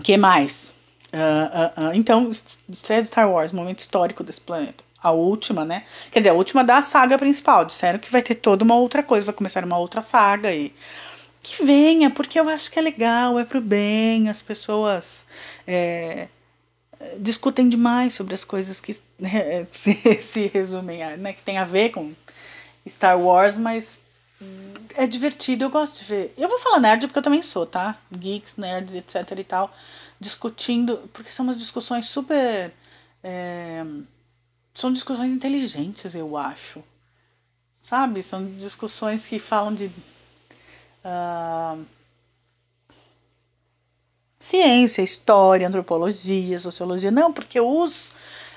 que mais? Uh, uh, uh. Então, estreia de Star Wars, momento histórico desse planeta a última, né? Quer dizer, a última da saga principal. Disseram que vai ter toda uma outra coisa, vai começar uma outra saga e que venha, porque eu acho que é legal, é pro bem, as pessoas é, discutem demais sobre as coisas que se, se resumem, a, né? Que tem a ver com Star Wars, mas é divertido, eu gosto de ver. Eu vou falar nerd porque eu também sou, tá? Geeks, nerds, etc e tal, discutindo, porque são umas discussões super. É, são discussões inteligentes, eu acho. Sabe? São discussões que falam de. Uh, ciência, história, antropologia, sociologia. Não, porque os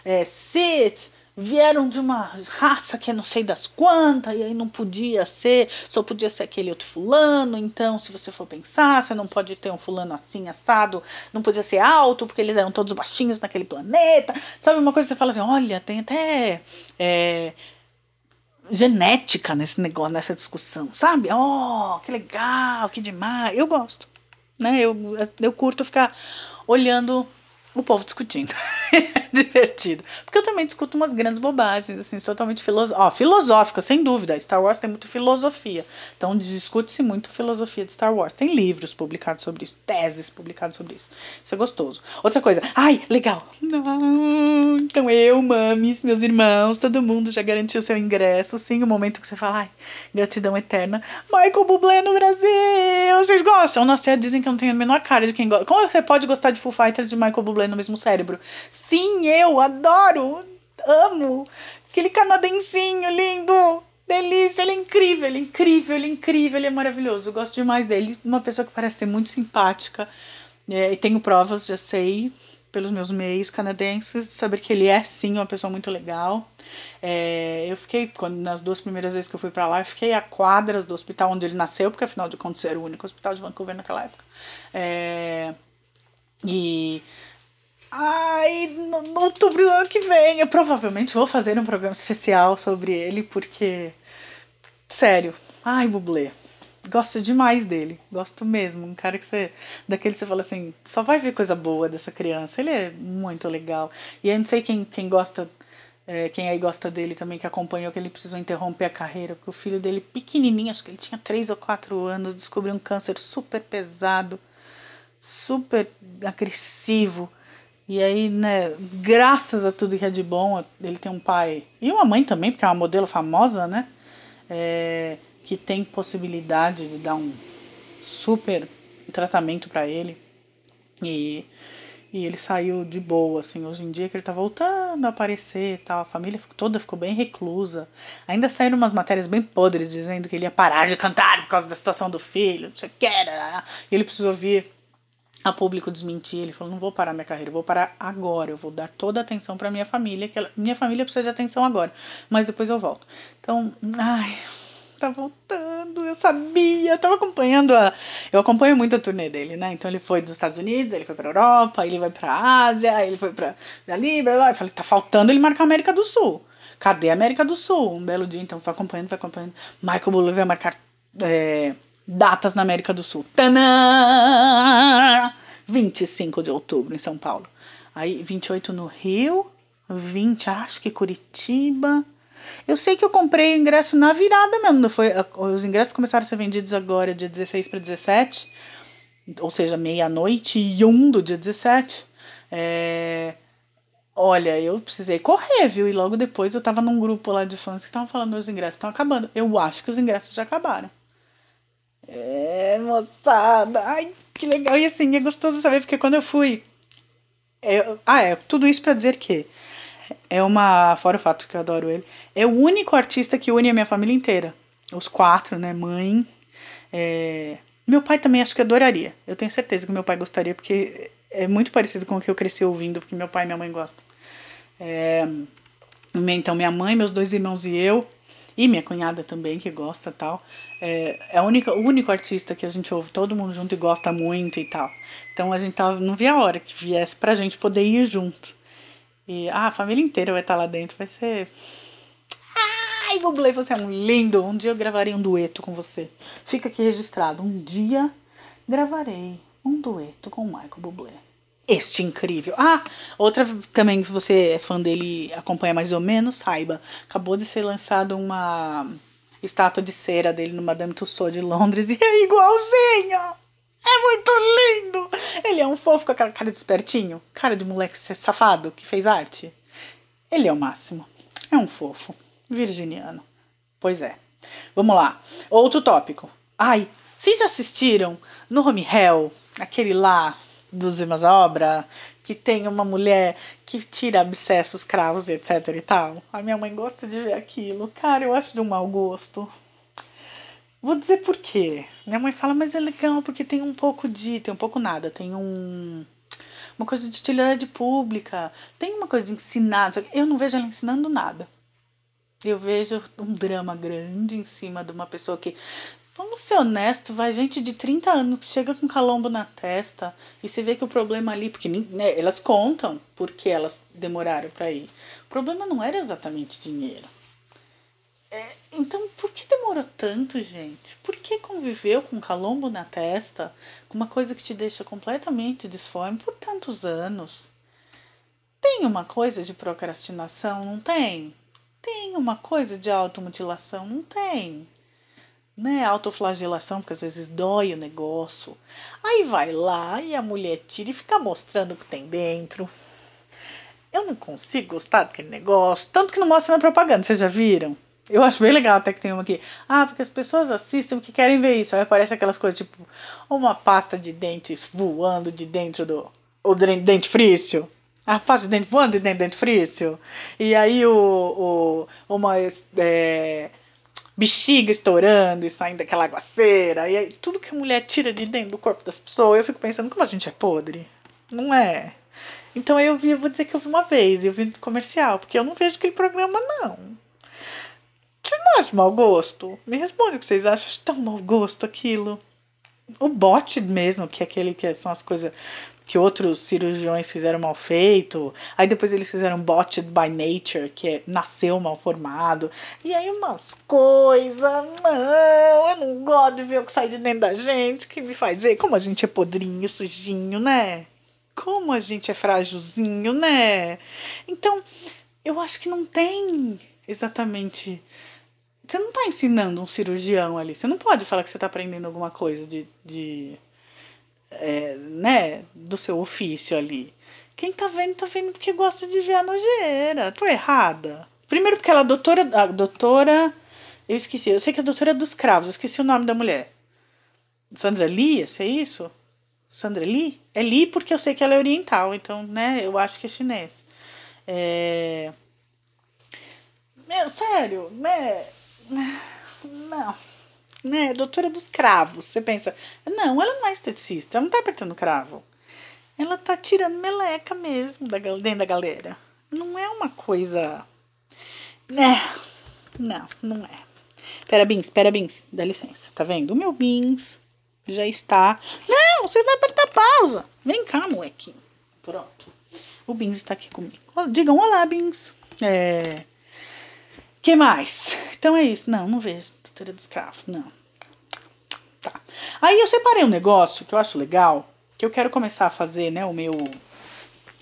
é, Sith vieram de uma raça que é não sei das quantas, e aí não podia ser, só podia ser aquele outro fulano, então se você for pensar, você não pode ter um fulano assim, assado, não podia ser alto, porque eles eram todos baixinhos naquele planeta, sabe, uma coisa você fala assim, olha, tem até é, genética nesse negócio, nessa discussão, sabe, oh, que legal, que demais, eu gosto, né, eu, eu curto ficar olhando o povo discutindo. é divertido. Porque eu também discuto umas grandes bobagens, assim, totalmente filosófica, sem dúvida. Star Wars tem muita filosofia. Então discute-se muito filosofia de Star Wars. Tem livros publicados sobre isso, teses publicadas sobre isso. Isso é gostoso. Outra coisa. Ai, legal. Não. Então eu, mames, meus irmãos, todo mundo já garantiu seu ingresso. Sim, o momento que você fala, ai, gratidão eterna. Michael Bublé no Brasil! Vocês gostam? Nossa, dizem que eu não tenho a menor cara de quem gosta. Como você pode gostar de Foo Fighters de Michael Bublé no mesmo cérebro? Sim, eu adoro, amo. Aquele canadensinho lindo. Delícia, ele é incrível, ele é incrível, ele é incrível, ele é maravilhoso. Eu gosto demais dele. Uma pessoa que parece ser muito simpática. É, e tenho provas, já sei, pelos meus meios canadenses, de saber que ele é sim uma pessoa muito legal. É, eu fiquei, quando, nas duas primeiras vezes que eu fui para lá, eu fiquei a quadras do hospital onde ele nasceu, porque afinal de contas era o único hospital de Vancouver naquela época. É, e Ai, no, no outubro do ano que vem, eu provavelmente vou fazer um programa especial sobre ele, porque. Sério. Ai, Bublé. Gosto demais dele. Gosto mesmo. Um cara que você. Daquele que você fala assim, só vai ver coisa boa dessa criança. Ele é muito legal. E eu não sei quem, quem gosta. É, quem aí gosta dele também, que acompanhou que ele precisou interromper a carreira, porque o filho dele, pequenininho, acho que ele tinha 3 ou 4 anos, descobriu um câncer super pesado, super agressivo. E aí, né, graças a tudo que é de bom, ele tem um pai e uma mãe também, porque é uma modelo famosa, né? É, que tem possibilidade de dar um super tratamento para ele. E, e ele saiu de boa, assim. Hoje em dia que ele tá voltando a aparecer e tal, a família toda ficou bem reclusa. Ainda saíram umas matérias bem podres dizendo que ele ia parar de cantar por causa da situação do filho, não sei o que era. E ele precisou vir a público desmentir. Ele falou: não vou parar minha carreira, vou parar agora. Eu vou dar toda a atenção para minha família, que ela, minha família precisa de atenção agora, mas depois eu volto. Então, ai, tá voltando, eu sabia, eu tava acompanhando a. Eu acompanho muito a turnê dele, né? Então ele foi dos Estados Unidos, ele foi pra Europa, ele vai pra Ásia, ele foi pra ali, blá. Eu falei: tá faltando ele marcar a América do Sul. Cadê a América do Sul? Um belo dia, então, foi acompanhando, foi acompanhando. Michael Bublé vai marcar. É, datas na América do Sul. Tanã! 25 de outubro em São Paulo. Aí 28 no Rio, 20 acho que Curitiba. Eu sei que eu comprei ingresso na virada mesmo, não foi? Os ingressos começaram a ser vendidos agora dia 16 para 17, ou seja, meia-noite e um do dia 17. É, Olha, eu precisei correr, viu? E logo depois eu tava num grupo lá de fãs que estavam falando os ingressos estão acabando. Eu acho que os ingressos já acabaram. É, moçada. Ai, que legal. E assim, é gostoso saber, porque quando eu fui. É, ah, é, tudo isso para dizer que é uma. Fora o fato que eu adoro ele. É o único artista que une a minha família inteira. os quatro, né? Mãe. É... Meu pai também acho que adoraria. Eu tenho certeza que meu pai gostaria, porque é muito parecido com o que eu cresci ouvindo, porque meu pai e minha mãe gostam. É... Então, minha mãe, meus dois irmãos e eu, e minha cunhada também, que gosta tal. É, é a única, o único artista que a gente ouve todo mundo junto e gosta muito e tal. Então a gente tava, não via a hora que viesse pra gente poder ir junto. E ah, a família inteira vai estar tá lá dentro, vai ser. Ai, Bublé, você é um lindo! Um dia eu gravarei um dueto com você. Fica aqui registrado. Um dia gravarei um dueto com o Michael Bublé este incrível. Ah, outra também, se você é fã dele, acompanha mais ou menos, saiba. Acabou de ser lançado uma estátua de cera dele no Madame Tussauds de Londres e é igualzinho! É muito lindo! Ele é um fofo com aquela cara de espertinho, cara de moleque safado que fez arte. Ele é o máximo. É um fofo. Virginiano. Pois é. Vamos lá. Outro tópico. Ai, vocês assistiram no Home Hell, aquele lá dos irmãos obra, que tem uma mulher que tira abscessos, cravos, etc e tal. A minha mãe gosta de ver aquilo. Cara, eu acho de um mau gosto. Vou dizer por quê. Minha mãe fala, mas é legal porque tem um pouco de. Tem um pouco nada. Tem um. Uma coisa de utilidade pública. Tem uma coisa de ensinar. Eu não vejo ela ensinando nada. Eu vejo um drama grande em cima de uma pessoa que Vamos ser honestos, vai gente de 30 anos que chega com calombo na testa e você vê que o problema ali, porque né, elas contam porque elas demoraram para ir. O problema não era exatamente dinheiro. É, então, por que demorou tanto, gente? Por que conviveu com calombo na testa, com uma coisa que te deixa completamente disforme por tantos anos? Tem uma coisa de procrastinação, não tem? Tem uma coisa de automutilação, não tem? Né, autoflagelação, porque às vezes dói o negócio. Aí vai lá e a mulher tira e fica mostrando o que tem dentro. Eu não consigo gostar daquele negócio, tanto que não mostra na propaganda, vocês já viram? Eu acho bem legal até que tem uma aqui. Ah, porque as pessoas assistem porque querem ver isso. Aí aparece aquelas coisas tipo uma pasta de dente voando de dentro do. O dente frício. A pasta de dente voando de dentro do dente frício. E aí o, o uma. É, bexiga estourando e saindo daquela aguaceira. E aí, tudo que a mulher tira de dentro do corpo das pessoas, eu fico pensando, como a gente é podre? Não é? Então eu vi, eu vou dizer que eu vi uma vez, eu vi no comercial, porque eu não vejo aquele programa, não. Vocês não acham mau gosto? Me responde o que vocês acham. Acho tão mau gosto aquilo. O bote mesmo, que é aquele que são as coisas que outros cirurgiões fizeram mal feito. Aí depois eles fizeram Botched by Nature, que é nasceu mal formado. E aí umas coisas. Não, eu não gosto de ver o que sai de dentro da gente, que me faz ver como a gente é podrinho, sujinho, né? Como a gente é frágilzinho, né? Então, eu acho que não tem exatamente. Você não está ensinando um cirurgião ali. Você não pode falar que você está aprendendo alguma coisa de, de é, né, do seu ofício ali. Quem tá vendo, tá vendo porque gosta de ver a nojeira. Tô errada. Primeiro porque ela é doutora. A doutora. Eu esqueci. Eu sei que é a doutora dos cravos. Eu esqueci o nome da mulher. Sandra Lee, é isso? Sandra Lee? É Lee porque eu sei que ela é oriental, então, né, eu acho que é chinês. É... Meu, sério, né? Não né, doutora dos cravos. Você pensa, não, ela não é esteticista, ela não tá apertando cravo. Ela tá tirando meleca mesmo da, dentro da galera. Não é uma coisa. Né? Não, não é. Pera, Bins, pera, Bins, dá licença. Tá vendo? O meu Bins já está. Não, você vai apertar pausa. Vem cá, molequinho. Pronto. O Bins está aqui comigo. Digam olá, Bins. É. que mais? Então é isso. Não, não vejo teoria do escravo, não. Tá. Aí eu separei um negócio que eu acho legal, que eu quero começar a fazer, né, o meu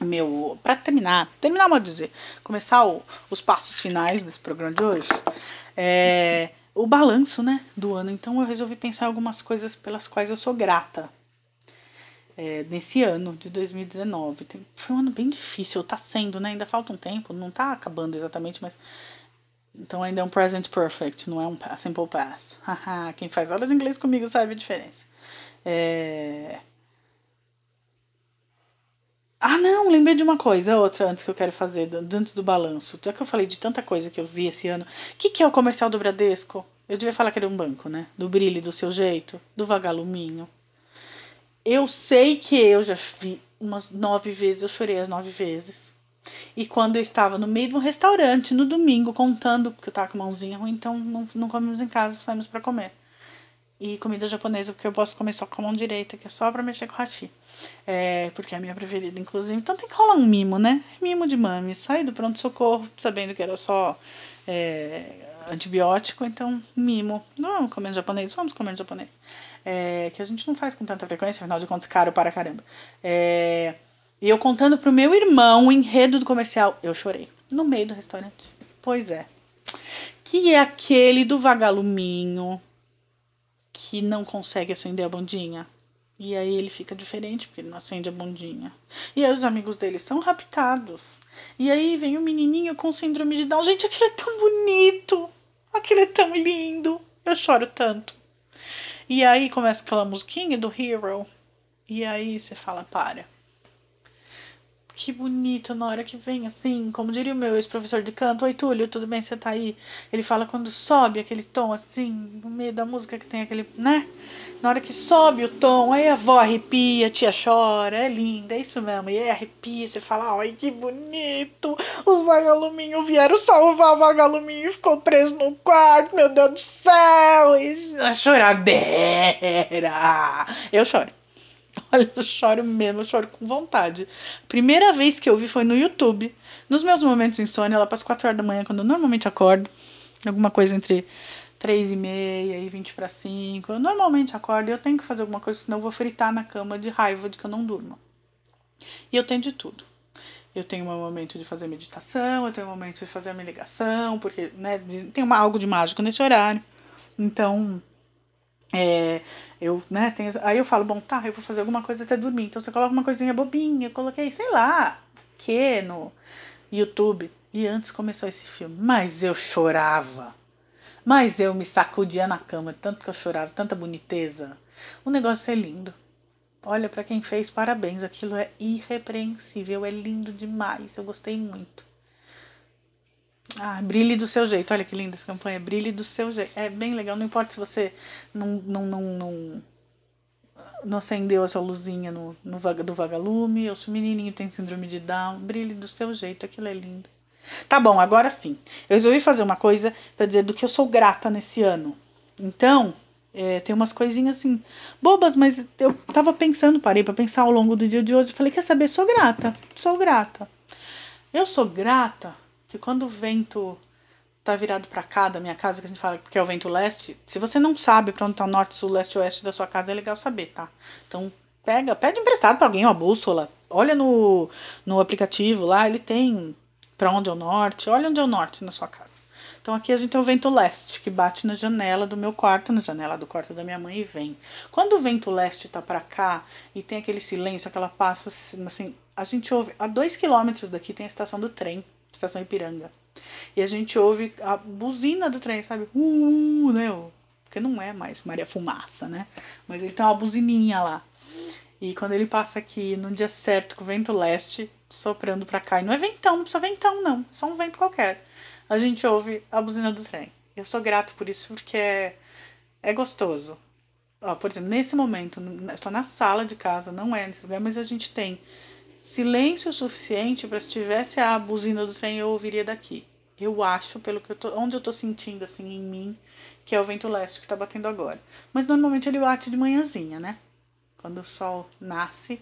meu para terminar, terminar modo dizer, começar o, os passos finais desse programa de hoje. É, o balanço, né, do ano. Então eu resolvi pensar algumas coisas pelas quais eu sou grata. É, nesse ano de 2019. Tem, foi um ano bem difícil, tá sendo, né? Ainda falta um tempo, não tá acabando exatamente, mas então ainda é um present perfect, não é um simple past. Haha, quem faz aula de inglês comigo sabe a diferença. É... Ah, não, lembrei de uma coisa, outra antes que eu quero fazer, dentro do balanço. Já que eu falei de tanta coisa que eu vi esse ano. O que, que é o comercial do Bradesco? Eu devia falar que era um banco, né? Do brilho do seu jeito, do vagaluminho. Eu sei que eu já vi umas nove vezes, eu chorei as nove vezes. E quando eu estava no meio de um restaurante, no domingo, contando, porque eu tava com a mãozinha ruim, então não, não comemos em casa, saímos para comer. E comida japonesa, porque eu posso comer só com a mão direita, que é só pra mexer com o hashi. É, porque é a minha preferida, inclusive. Então tem que rolar um mimo, né? Mimo de mami. Saí do pronto-socorro, sabendo que era só é, antibiótico, então mimo. Não vamos comer japonês, vamos comer japonês. É, que a gente não faz com tanta frequência, afinal de contas, caro para caramba. É, e eu contando pro meu irmão o enredo do comercial, eu chorei. No meio do restaurante. Pois é. Que é aquele do vagaluminho que não consegue acender a bundinha. E aí ele fica diferente, porque ele não acende a bundinha. E aí os amigos dele são raptados. E aí vem o menininho com síndrome de Down. Gente, aquilo é tão bonito. Aquilo é tão lindo. Eu choro tanto. E aí começa aquela musiquinha do Hero. E aí você fala, para que bonito na hora que vem, assim, como diria o meu ex-professor de canto, oi Túlio, tudo bem, você tá aí? Ele fala quando sobe aquele tom, assim, no meio da música que tem aquele, né? Na hora que sobe o tom, aí a avó arrepia, a tia chora, é linda, é isso mesmo, e aí arrepia, você fala, ai que bonito, os vagaluminhos vieram salvar o vagaluminho e ficou preso no quarto, meu Deus do céu, e a choradeira, eu choro. Olha, eu choro mesmo, eu choro com vontade. Primeira vez que eu vi foi no YouTube. Nos meus momentos de insônia, lá para as 4 horas da manhã, quando eu normalmente acordo. Alguma coisa entre 3 e meia e 20 para 5. Eu normalmente acordo e eu tenho que fazer alguma coisa, senão eu vou fritar na cama de raiva de que eu não durmo. E eu tenho de tudo. Eu tenho um momento de fazer meditação, eu tenho um momento de fazer a minha ligação, porque né, tem uma, algo de mágico nesse horário. Então, é, eu, né, tenho, aí eu falo, bom, tá, eu vou fazer alguma coisa até dormir. Então você coloca uma coisinha bobinha, eu coloquei, sei lá, que no YouTube. E antes começou esse filme. Mas eu chorava. Mas eu me sacudia na cama, tanto que eu chorava, tanta boniteza. O negócio é lindo. Olha, para quem fez, parabéns. Aquilo é irrepreensível, é lindo demais. Eu gostei muito. Ah, brilhe do seu jeito. Olha que linda essa campanha. Brilhe do seu jeito. É bem legal. Não importa se você não, não, não, não, não acendeu a sua luzinha no, no vaga, do vagalume, ou se o menininho tem síndrome de Down. Brilhe do seu jeito. Aquilo é lindo. Tá bom, agora sim. Eu resolvi fazer uma coisa para dizer do que eu sou grata nesse ano. Então, é, tem umas coisinhas assim, bobas, mas eu tava pensando, parei para pensar ao longo do dia de hoje. Falei, quer saber? Sou grata. Sou grata. Eu sou grata que quando o vento tá virado para cá da minha casa, que a gente fala que é o vento leste, se você não sabe para onde tá o norte, sul, leste, oeste da sua casa, é legal saber, tá? Então, pega, pede emprestado para alguém uma bússola, olha no, no aplicativo lá, ele tem para onde é o norte, olha onde é o norte na sua casa. Então aqui a gente tem o vento leste que bate na janela do meu quarto, na janela do quarto da minha mãe e vem. Quando o vento leste tá para cá e tem aquele silêncio, aquela passa assim, a gente ouve a dois quilômetros daqui tem a estação do trem estação Ipiranga. E a gente ouve a buzina do trem, sabe? Uh, né? Porque não é mais Maria Fumaça, né? Mas ele tem uma buzininha lá. E quando ele passa aqui no dia certo, com o vento leste soprando pra cá, e não é ventão, não precisa ventão, não, é só um vento qualquer. A gente ouve a buzina do trem. Eu sou grato por isso, porque é, é gostoso. Ó, por exemplo, nesse momento, eu tô na sala de casa, não é nesse lugar, mas a gente tem silêncio suficiente para se tivesse a buzina do trem eu ouviria daqui. Eu acho, pelo que eu tô, onde eu tô sentindo assim em mim, que é o vento leste que tá batendo agora. Mas normalmente ele bate de manhãzinha, né? Quando o sol nasce.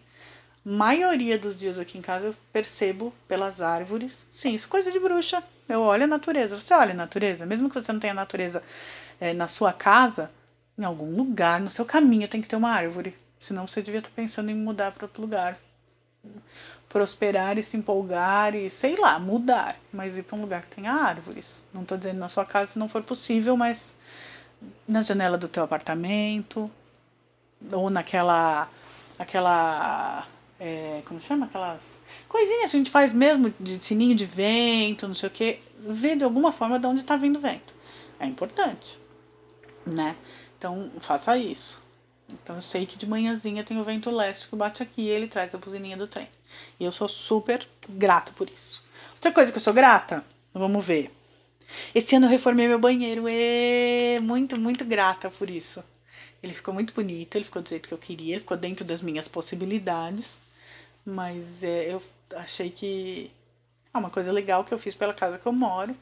Maioria dos dias aqui em casa eu percebo pelas árvores. Sim, isso é coisa de bruxa. Eu olho a natureza. Você olha a natureza, mesmo que você não tenha a natureza é, na sua casa, em algum lugar, no seu caminho tem que ter uma árvore. Senão você devia estar pensando em mudar para outro lugar prosperar e se empolgar e, sei lá, mudar, mas ir para um lugar que tenha árvores. Não estou dizendo na sua casa se não for possível, mas na janela do teu apartamento ou naquela aquela é, como chama aquelas coisinhas que a gente faz mesmo de sininho de vento, não sei o que, ver de alguma forma de onde está vindo o vento. É importante, né? Então faça isso. Então eu sei que de manhãzinha tem o vento leste que bate aqui e ele traz a buzininha do trem. E eu sou super grata por isso. Outra coisa que eu sou grata, vamos ver. Esse ano eu reformei meu banheiro. E muito, muito grata por isso. Ele ficou muito bonito, ele ficou do jeito que eu queria, ele ficou dentro das minhas possibilidades. Mas é, eu achei que é uma coisa legal que eu fiz pela casa que eu moro.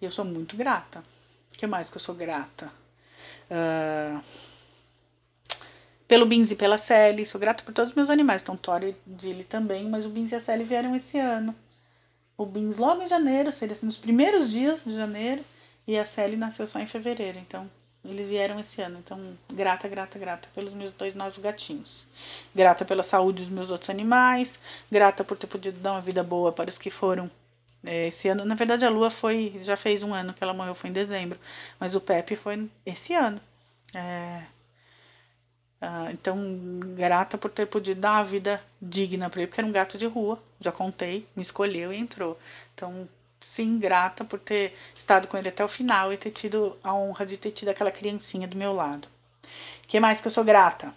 E eu sou muito grata. O que mais que eu sou grata? Uh, pelo Beans e pela Sally. Sou grata por todos os meus animais. Então, Tori e Dilly também. Mas o Beans e a Sally vieram esse ano. O Beans logo em janeiro, seria assim, nos primeiros dias de janeiro. E a Sally nasceu só em fevereiro. Então, eles vieram esse ano. Então, grata, grata, grata pelos meus dois novos gatinhos. Grata pela saúde dos meus outros animais. Grata por ter podido dar uma vida boa para os que foram é, esse ano. Na verdade, a Lua foi. Já fez um ano que ela morreu, foi em dezembro. Mas o Pepe foi esse ano. É, ah, então, grata por ter podido dar uma vida digna para ele, porque era um gato de rua. Já contei, me escolheu e entrou. Então, sim, grata por ter estado com ele até o final e ter tido a honra de ter tido aquela criancinha do meu lado. que mais que eu sou grata?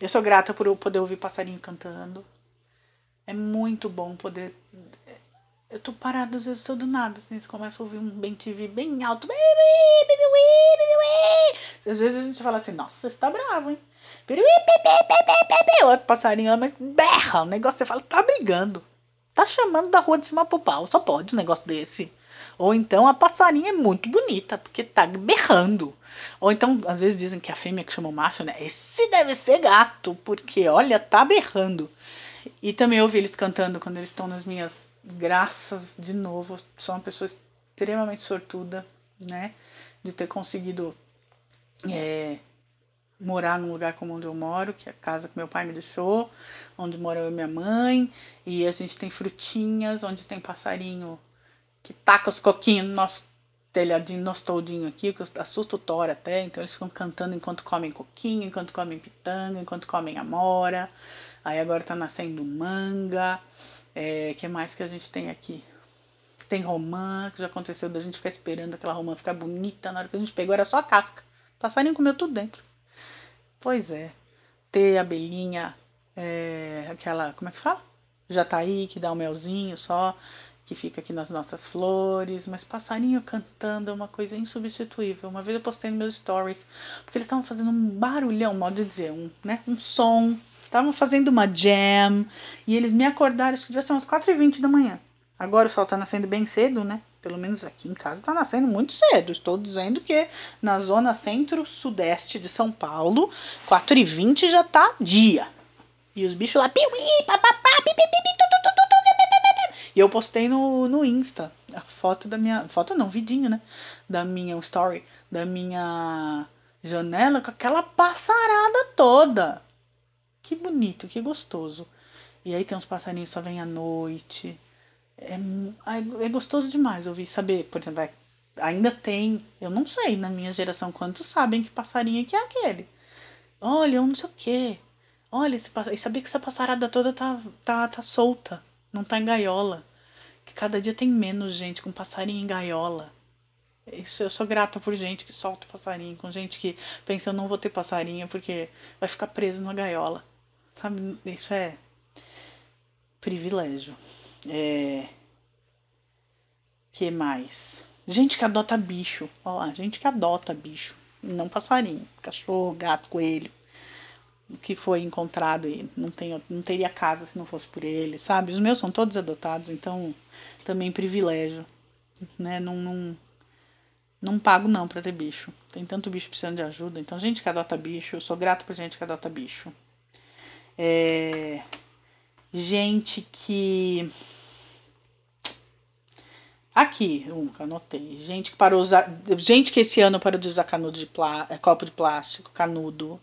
Eu sou grata por eu poder ouvir passarinho cantando. É muito bom poder. Eu tô parada às vezes todo nada, assim, você começa a ouvir um bem TV bem alto. Às vezes a gente fala assim, nossa, você tá bravo, hein? Outro passarinho, mas berra, o negócio você fala, tá brigando. Tá chamando da rua de cima pro pau. Só pode um negócio desse. Ou então a passarinha é muito bonita, porque tá berrando. Ou então, às vezes dizem que a fêmea que chama o macho, né? Esse deve ser gato, porque olha, tá berrando. E também ouvi eles cantando quando eles estão nas minhas graças, de novo. Sou uma pessoa extremamente sortuda, né? De ter conseguido é, morar num lugar como onde eu moro, que é a casa que meu pai me deixou, onde mora eu e minha mãe, e a gente tem frutinhas, onde tem passarinho que taca os coquinhos no nosso telhadinho, nosso toldinho aqui, que assusta o Thor até, então eles ficam cantando enquanto comem coquinho, enquanto comem pitanga, enquanto comem amora, aí agora tá nascendo manga, é, que mais que a gente tem aqui? Tem romã, que já aconteceu da gente ficar esperando aquela romã ficar bonita, na hora que a gente pegou era só a casca, passarinho comeu tudo dentro. Pois é. Ter abelhinha, é, aquela, como é que fala? Jataí, que dá um melzinho só, que fica aqui nas nossas flores, mas passarinho cantando é uma coisa insubstituível. Uma vez eu postei nos meus stories, porque eles estavam fazendo um barulhão, modo de dizer, um, né, um som. Estavam fazendo uma jam, e eles me acordaram, acho que devia ser umas 4h20 da manhã. Agora o sol tá nascendo bem cedo, né? Pelo menos aqui em casa tá nascendo muito cedo. Estou dizendo que na zona centro-sudeste de São Paulo, 4h20 já tá dia. E os bichos lá. E eu postei no, no Insta a foto da minha. Foto não, vidinho, né? Da minha story. Da minha janela com aquela passarada toda. Que bonito, que gostoso. E aí tem uns passarinhos só vêm à noite. É, é gostoso demais ouvir saber, por exemplo, é, ainda tem, eu não sei na minha geração quantos sabem que passarinho que é aquele. Olha, eu não sei o quê. Olha, esse, e sabia que essa passarada toda tá, tá, tá solta, não tá em gaiola. Que cada dia tem menos gente com passarinho em gaiola. Isso, eu sou grata por gente que solta passarinho, com gente que pensa eu não vou ter passarinho porque vai ficar preso numa gaiola. Sabe, isso é privilégio. É. Que mais? Gente que adota bicho. Olha lá, gente que adota bicho. Não passarinho. Cachorro, gato, coelho. Que foi encontrado e não, tem, não teria casa se não fosse por ele, sabe? Os meus são todos adotados, então também privilégio. Né? Não, não, não pago não pra ter bicho. Tem tanto bicho precisando de ajuda. Então, gente que adota bicho, eu sou grato por gente que adota bicho. É, gente que Aqui, que anotei. Gente que parou usar. Gente que esse ano parou de usar canudo de plá, é, copo de plástico, canudo.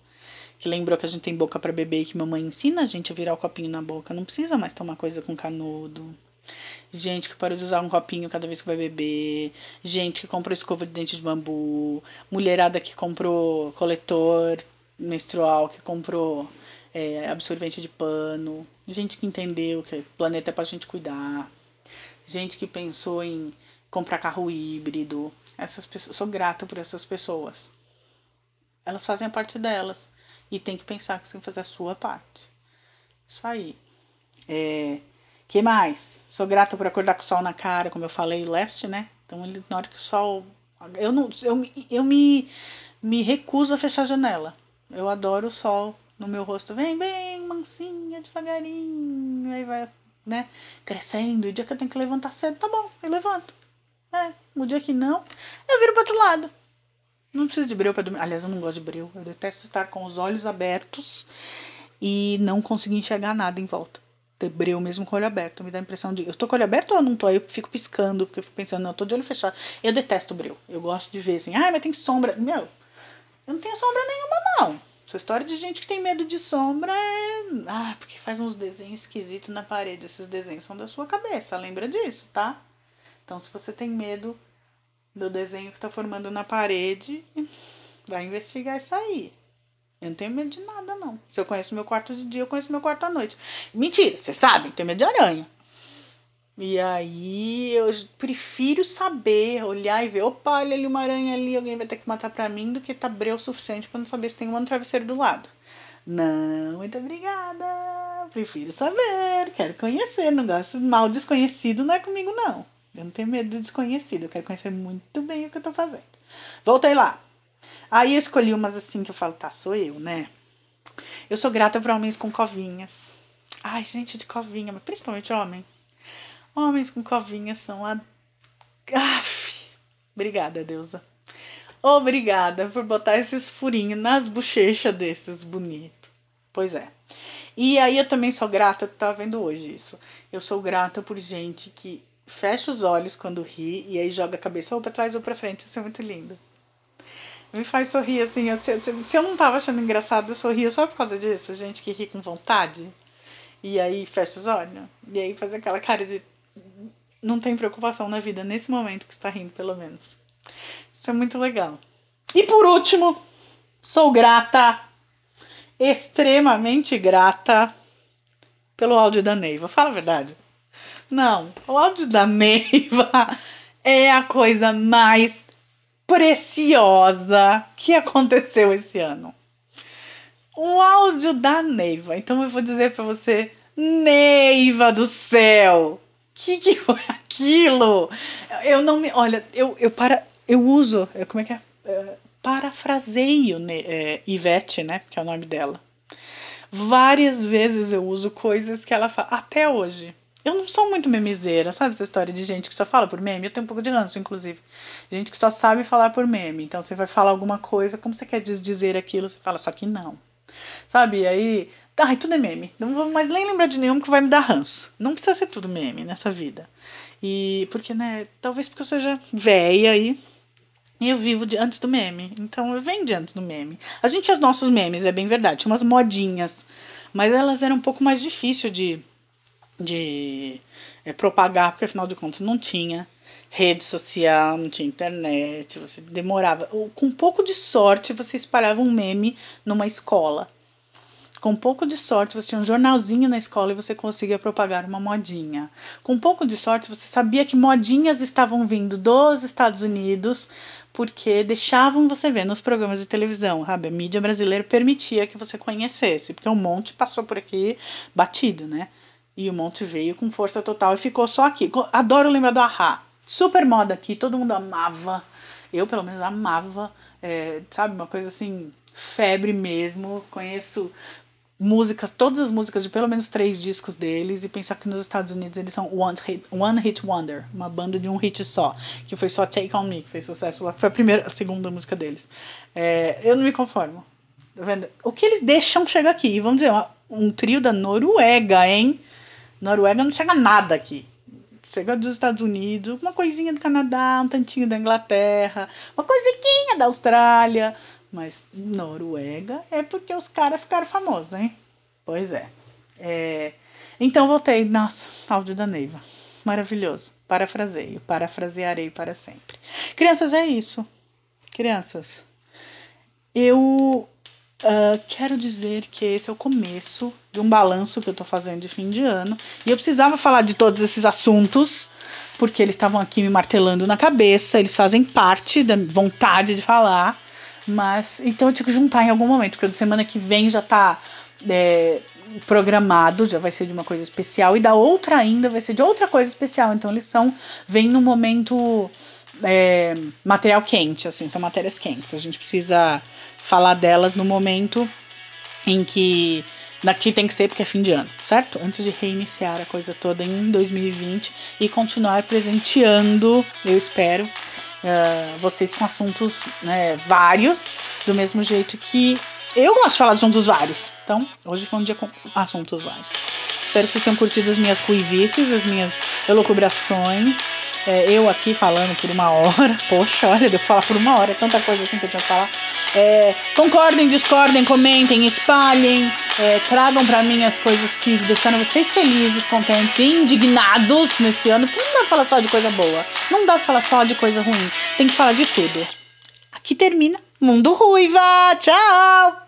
Que lembrou que a gente tem boca para beber e que mamãe ensina a gente a virar o copinho na boca. Não precisa mais tomar coisa com canudo. Gente que parou de usar um copinho cada vez que vai beber. Gente que comprou escova de dente de bambu. Mulherada que comprou coletor menstrual, que comprou é, absorvente de pano. Gente que entendeu que o planeta é pra gente cuidar gente que pensou em comprar carro híbrido. Essas pessoas, sou grata por essas pessoas. Elas fazem a parte delas e tem que pensar que você tem que fazer a sua parte. Isso aí. É, que mais? Sou grata por acordar com o sol na cara, como eu falei, leste, né? Então, ele, na hora que o sol. Eu, não, eu, eu me, me recuso a fechar a janela. Eu adoro o sol no meu rosto. Vem, vem, mansinha, devagarinho. Aí vai, né, crescendo. O dia que eu tenho que levantar cedo, tá bom, eu levanto. É, o dia que não, eu viro pro outro lado. Não preciso de breu para dormir. Aliás, eu não gosto de breu. Eu detesto estar com os olhos abertos e não conseguir enxergar nada em volta. Ter breu mesmo com o olho aberto. Me dá a impressão de. Eu tô com o olho aberto ou eu não tô? Aí eu fico piscando, porque eu fico pensando, não, eu tô de olho fechado. Eu detesto breu. Eu gosto de ver assim, ah, mas tem sombra. Meu, eu não tenho sombra nenhuma, não. Essa história de gente que tem medo de sombra é. Ah, porque faz uns desenhos esquisitos na parede. Esses desenhos são da sua cabeça. Lembra disso, tá? Então, se você tem medo do desenho que tá formando na parede, vai investigar isso aí. Eu não tenho medo de nada, não. Se eu conheço meu quarto de dia, eu conheço meu quarto à noite. Mentira, você sabe, tenho medo de aranha. E aí eu prefiro saber, olhar e ver, opa, olha ali uma aranha ali, alguém vai ter que matar pra mim, do que tá breu o suficiente pra não saber se tem um travesseiro do lado. Não, muito obrigada. Prefiro saber, quero conhecer, não gosto mal desconhecido, não é comigo não. Eu não tenho medo do desconhecido, eu quero conhecer muito bem o que eu tô fazendo. Voltei lá. Aí eu escolhi umas assim que eu falo, tá, sou eu, né? Eu sou grata por homens com covinhas. Ai, gente de covinha, mas principalmente homem. Homens com covinhas são a. Aff. Obrigada, deusa. Obrigada por botar esses furinhos nas bochechas desses bonito. Pois é. E aí eu também sou grata, eu tava vendo hoje isso. Eu sou grata por gente que fecha os olhos quando ri e aí joga a cabeça ou para trás ou para frente. Isso é muito lindo. Me faz sorrir assim. Eu, se, se, eu não tava achando engraçado, eu sorria só por causa disso. Gente que ri com vontade. E aí fecha os olhos. E aí faz aquela cara de. Não tem preocupação na vida nesse momento que está rindo, pelo menos. Isso é muito legal. E por último, sou grata, extremamente grata pelo áudio da Neiva. Fala a verdade. Não, o áudio da Neiva é a coisa mais preciosa que aconteceu esse ano. O áudio da Neiva. Então eu vou dizer para você, Neiva do céu, que que foi aquilo? Eu não me, olha, eu eu para eu uso, como é que é? é parafraseio é, Ivete, né? Que é o nome dela. Várias vezes eu uso coisas que ela fala até hoje. Eu não sou muito memezeira, sabe essa história de gente que só fala por meme? Eu tenho um pouco de ranço, inclusive. Gente que só sabe falar por meme. Então você vai falar alguma coisa, como você quer dizer aquilo? Você fala, só que não. Sabe? E aí. Ai, tudo é meme. Não vou mais nem lembrar de nenhum que vai me dar ranço. Não precisa ser tudo meme nessa vida. E porque, né? Talvez porque eu seja velha. E eu vivo de, antes do meme. Então eu venho de antes do meme. A gente tinha os nossos memes, é bem verdade. Tinha umas modinhas. Mas elas eram um pouco mais difíceis de de é, propagar, porque afinal de contas não tinha rede social, não tinha internet, você demorava. Com um pouco de sorte, você espalhava um meme numa escola. Com um pouco de sorte, você tinha um jornalzinho na escola e você conseguia propagar uma modinha. Com um pouco de sorte, você sabia que modinhas estavam vindo dos Estados Unidos porque deixavam você ver nos programas de televisão, sabe? A mídia brasileira permitia que você conhecesse, porque um monte passou por aqui batido, né? E o Monte veio com força total e ficou só aqui. Adoro lembrar do Ahá. Super moda aqui, todo mundo amava. Eu, pelo menos, amava. É, sabe, uma coisa assim, febre mesmo. Conheço músicas, todas as músicas de pelo menos três discos deles. E pensar que nos Estados Unidos eles são One Hit, One Hit Wonder. Uma banda de um hit só. Que foi só Take On Me, que fez sucesso lá. Foi a primeira, a segunda música deles. É, eu não me conformo. Tá vendo? O que eles deixam chega aqui? Vamos dizer, um trio da Noruega, hein? Noruega não chega nada aqui. Chega dos Estados Unidos, uma coisinha do Canadá, um tantinho da Inglaterra, uma coisinha da Austrália. Mas Noruega é porque os caras ficaram famosos, hein? Pois é. é. Então voltei. Nossa, áudio da Neiva. Maravilhoso. Parafraseio. Parafrasearei para sempre. Crianças, é isso. Crianças, eu Uh, quero dizer que esse é o começo de um balanço que eu tô fazendo de fim de ano. E eu precisava falar de todos esses assuntos, porque eles estavam aqui me martelando na cabeça, eles fazem parte da vontade de falar. Mas então eu tinha que juntar em algum momento, porque semana que vem já tá é, programado, já vai ser de uma coisa especial, e da outra ainda vai ser de outra coisa especial. Então eles são, vem no momento é, material quente, assim, são matérias quentes. A gente precisa falar delas no momento em que daqui tem que ser porque é fim de ano, certo? Antes de reiniciar a coisa toda em 2020 e continuar presenteando, eu espero, uh, vocês com assuntos né, vários, do mesmo jeito que eu gosto de falar de assuntos vários. Então, hoje foi um dia com assuntos vários. Espero que vocês tenham curtido as minhas ruivices, as minhas elucubrações. É, eu aqui falando por uma hora. Poxa, olha, deu pra falar por uma hora. É tanta coisa assim que eu tinha que falar. É, concordem, discordem, comentem, espalhem. É, tragam para mim as coisas que deixaram vocês felizes, contentes e indignados nesse ano. Porque não dá pra falar só de coisa boa. Não dá pra falar só de coisa ruim. Tem que falar de tudo. Aqui termina Mundo Ruiva. Tchau!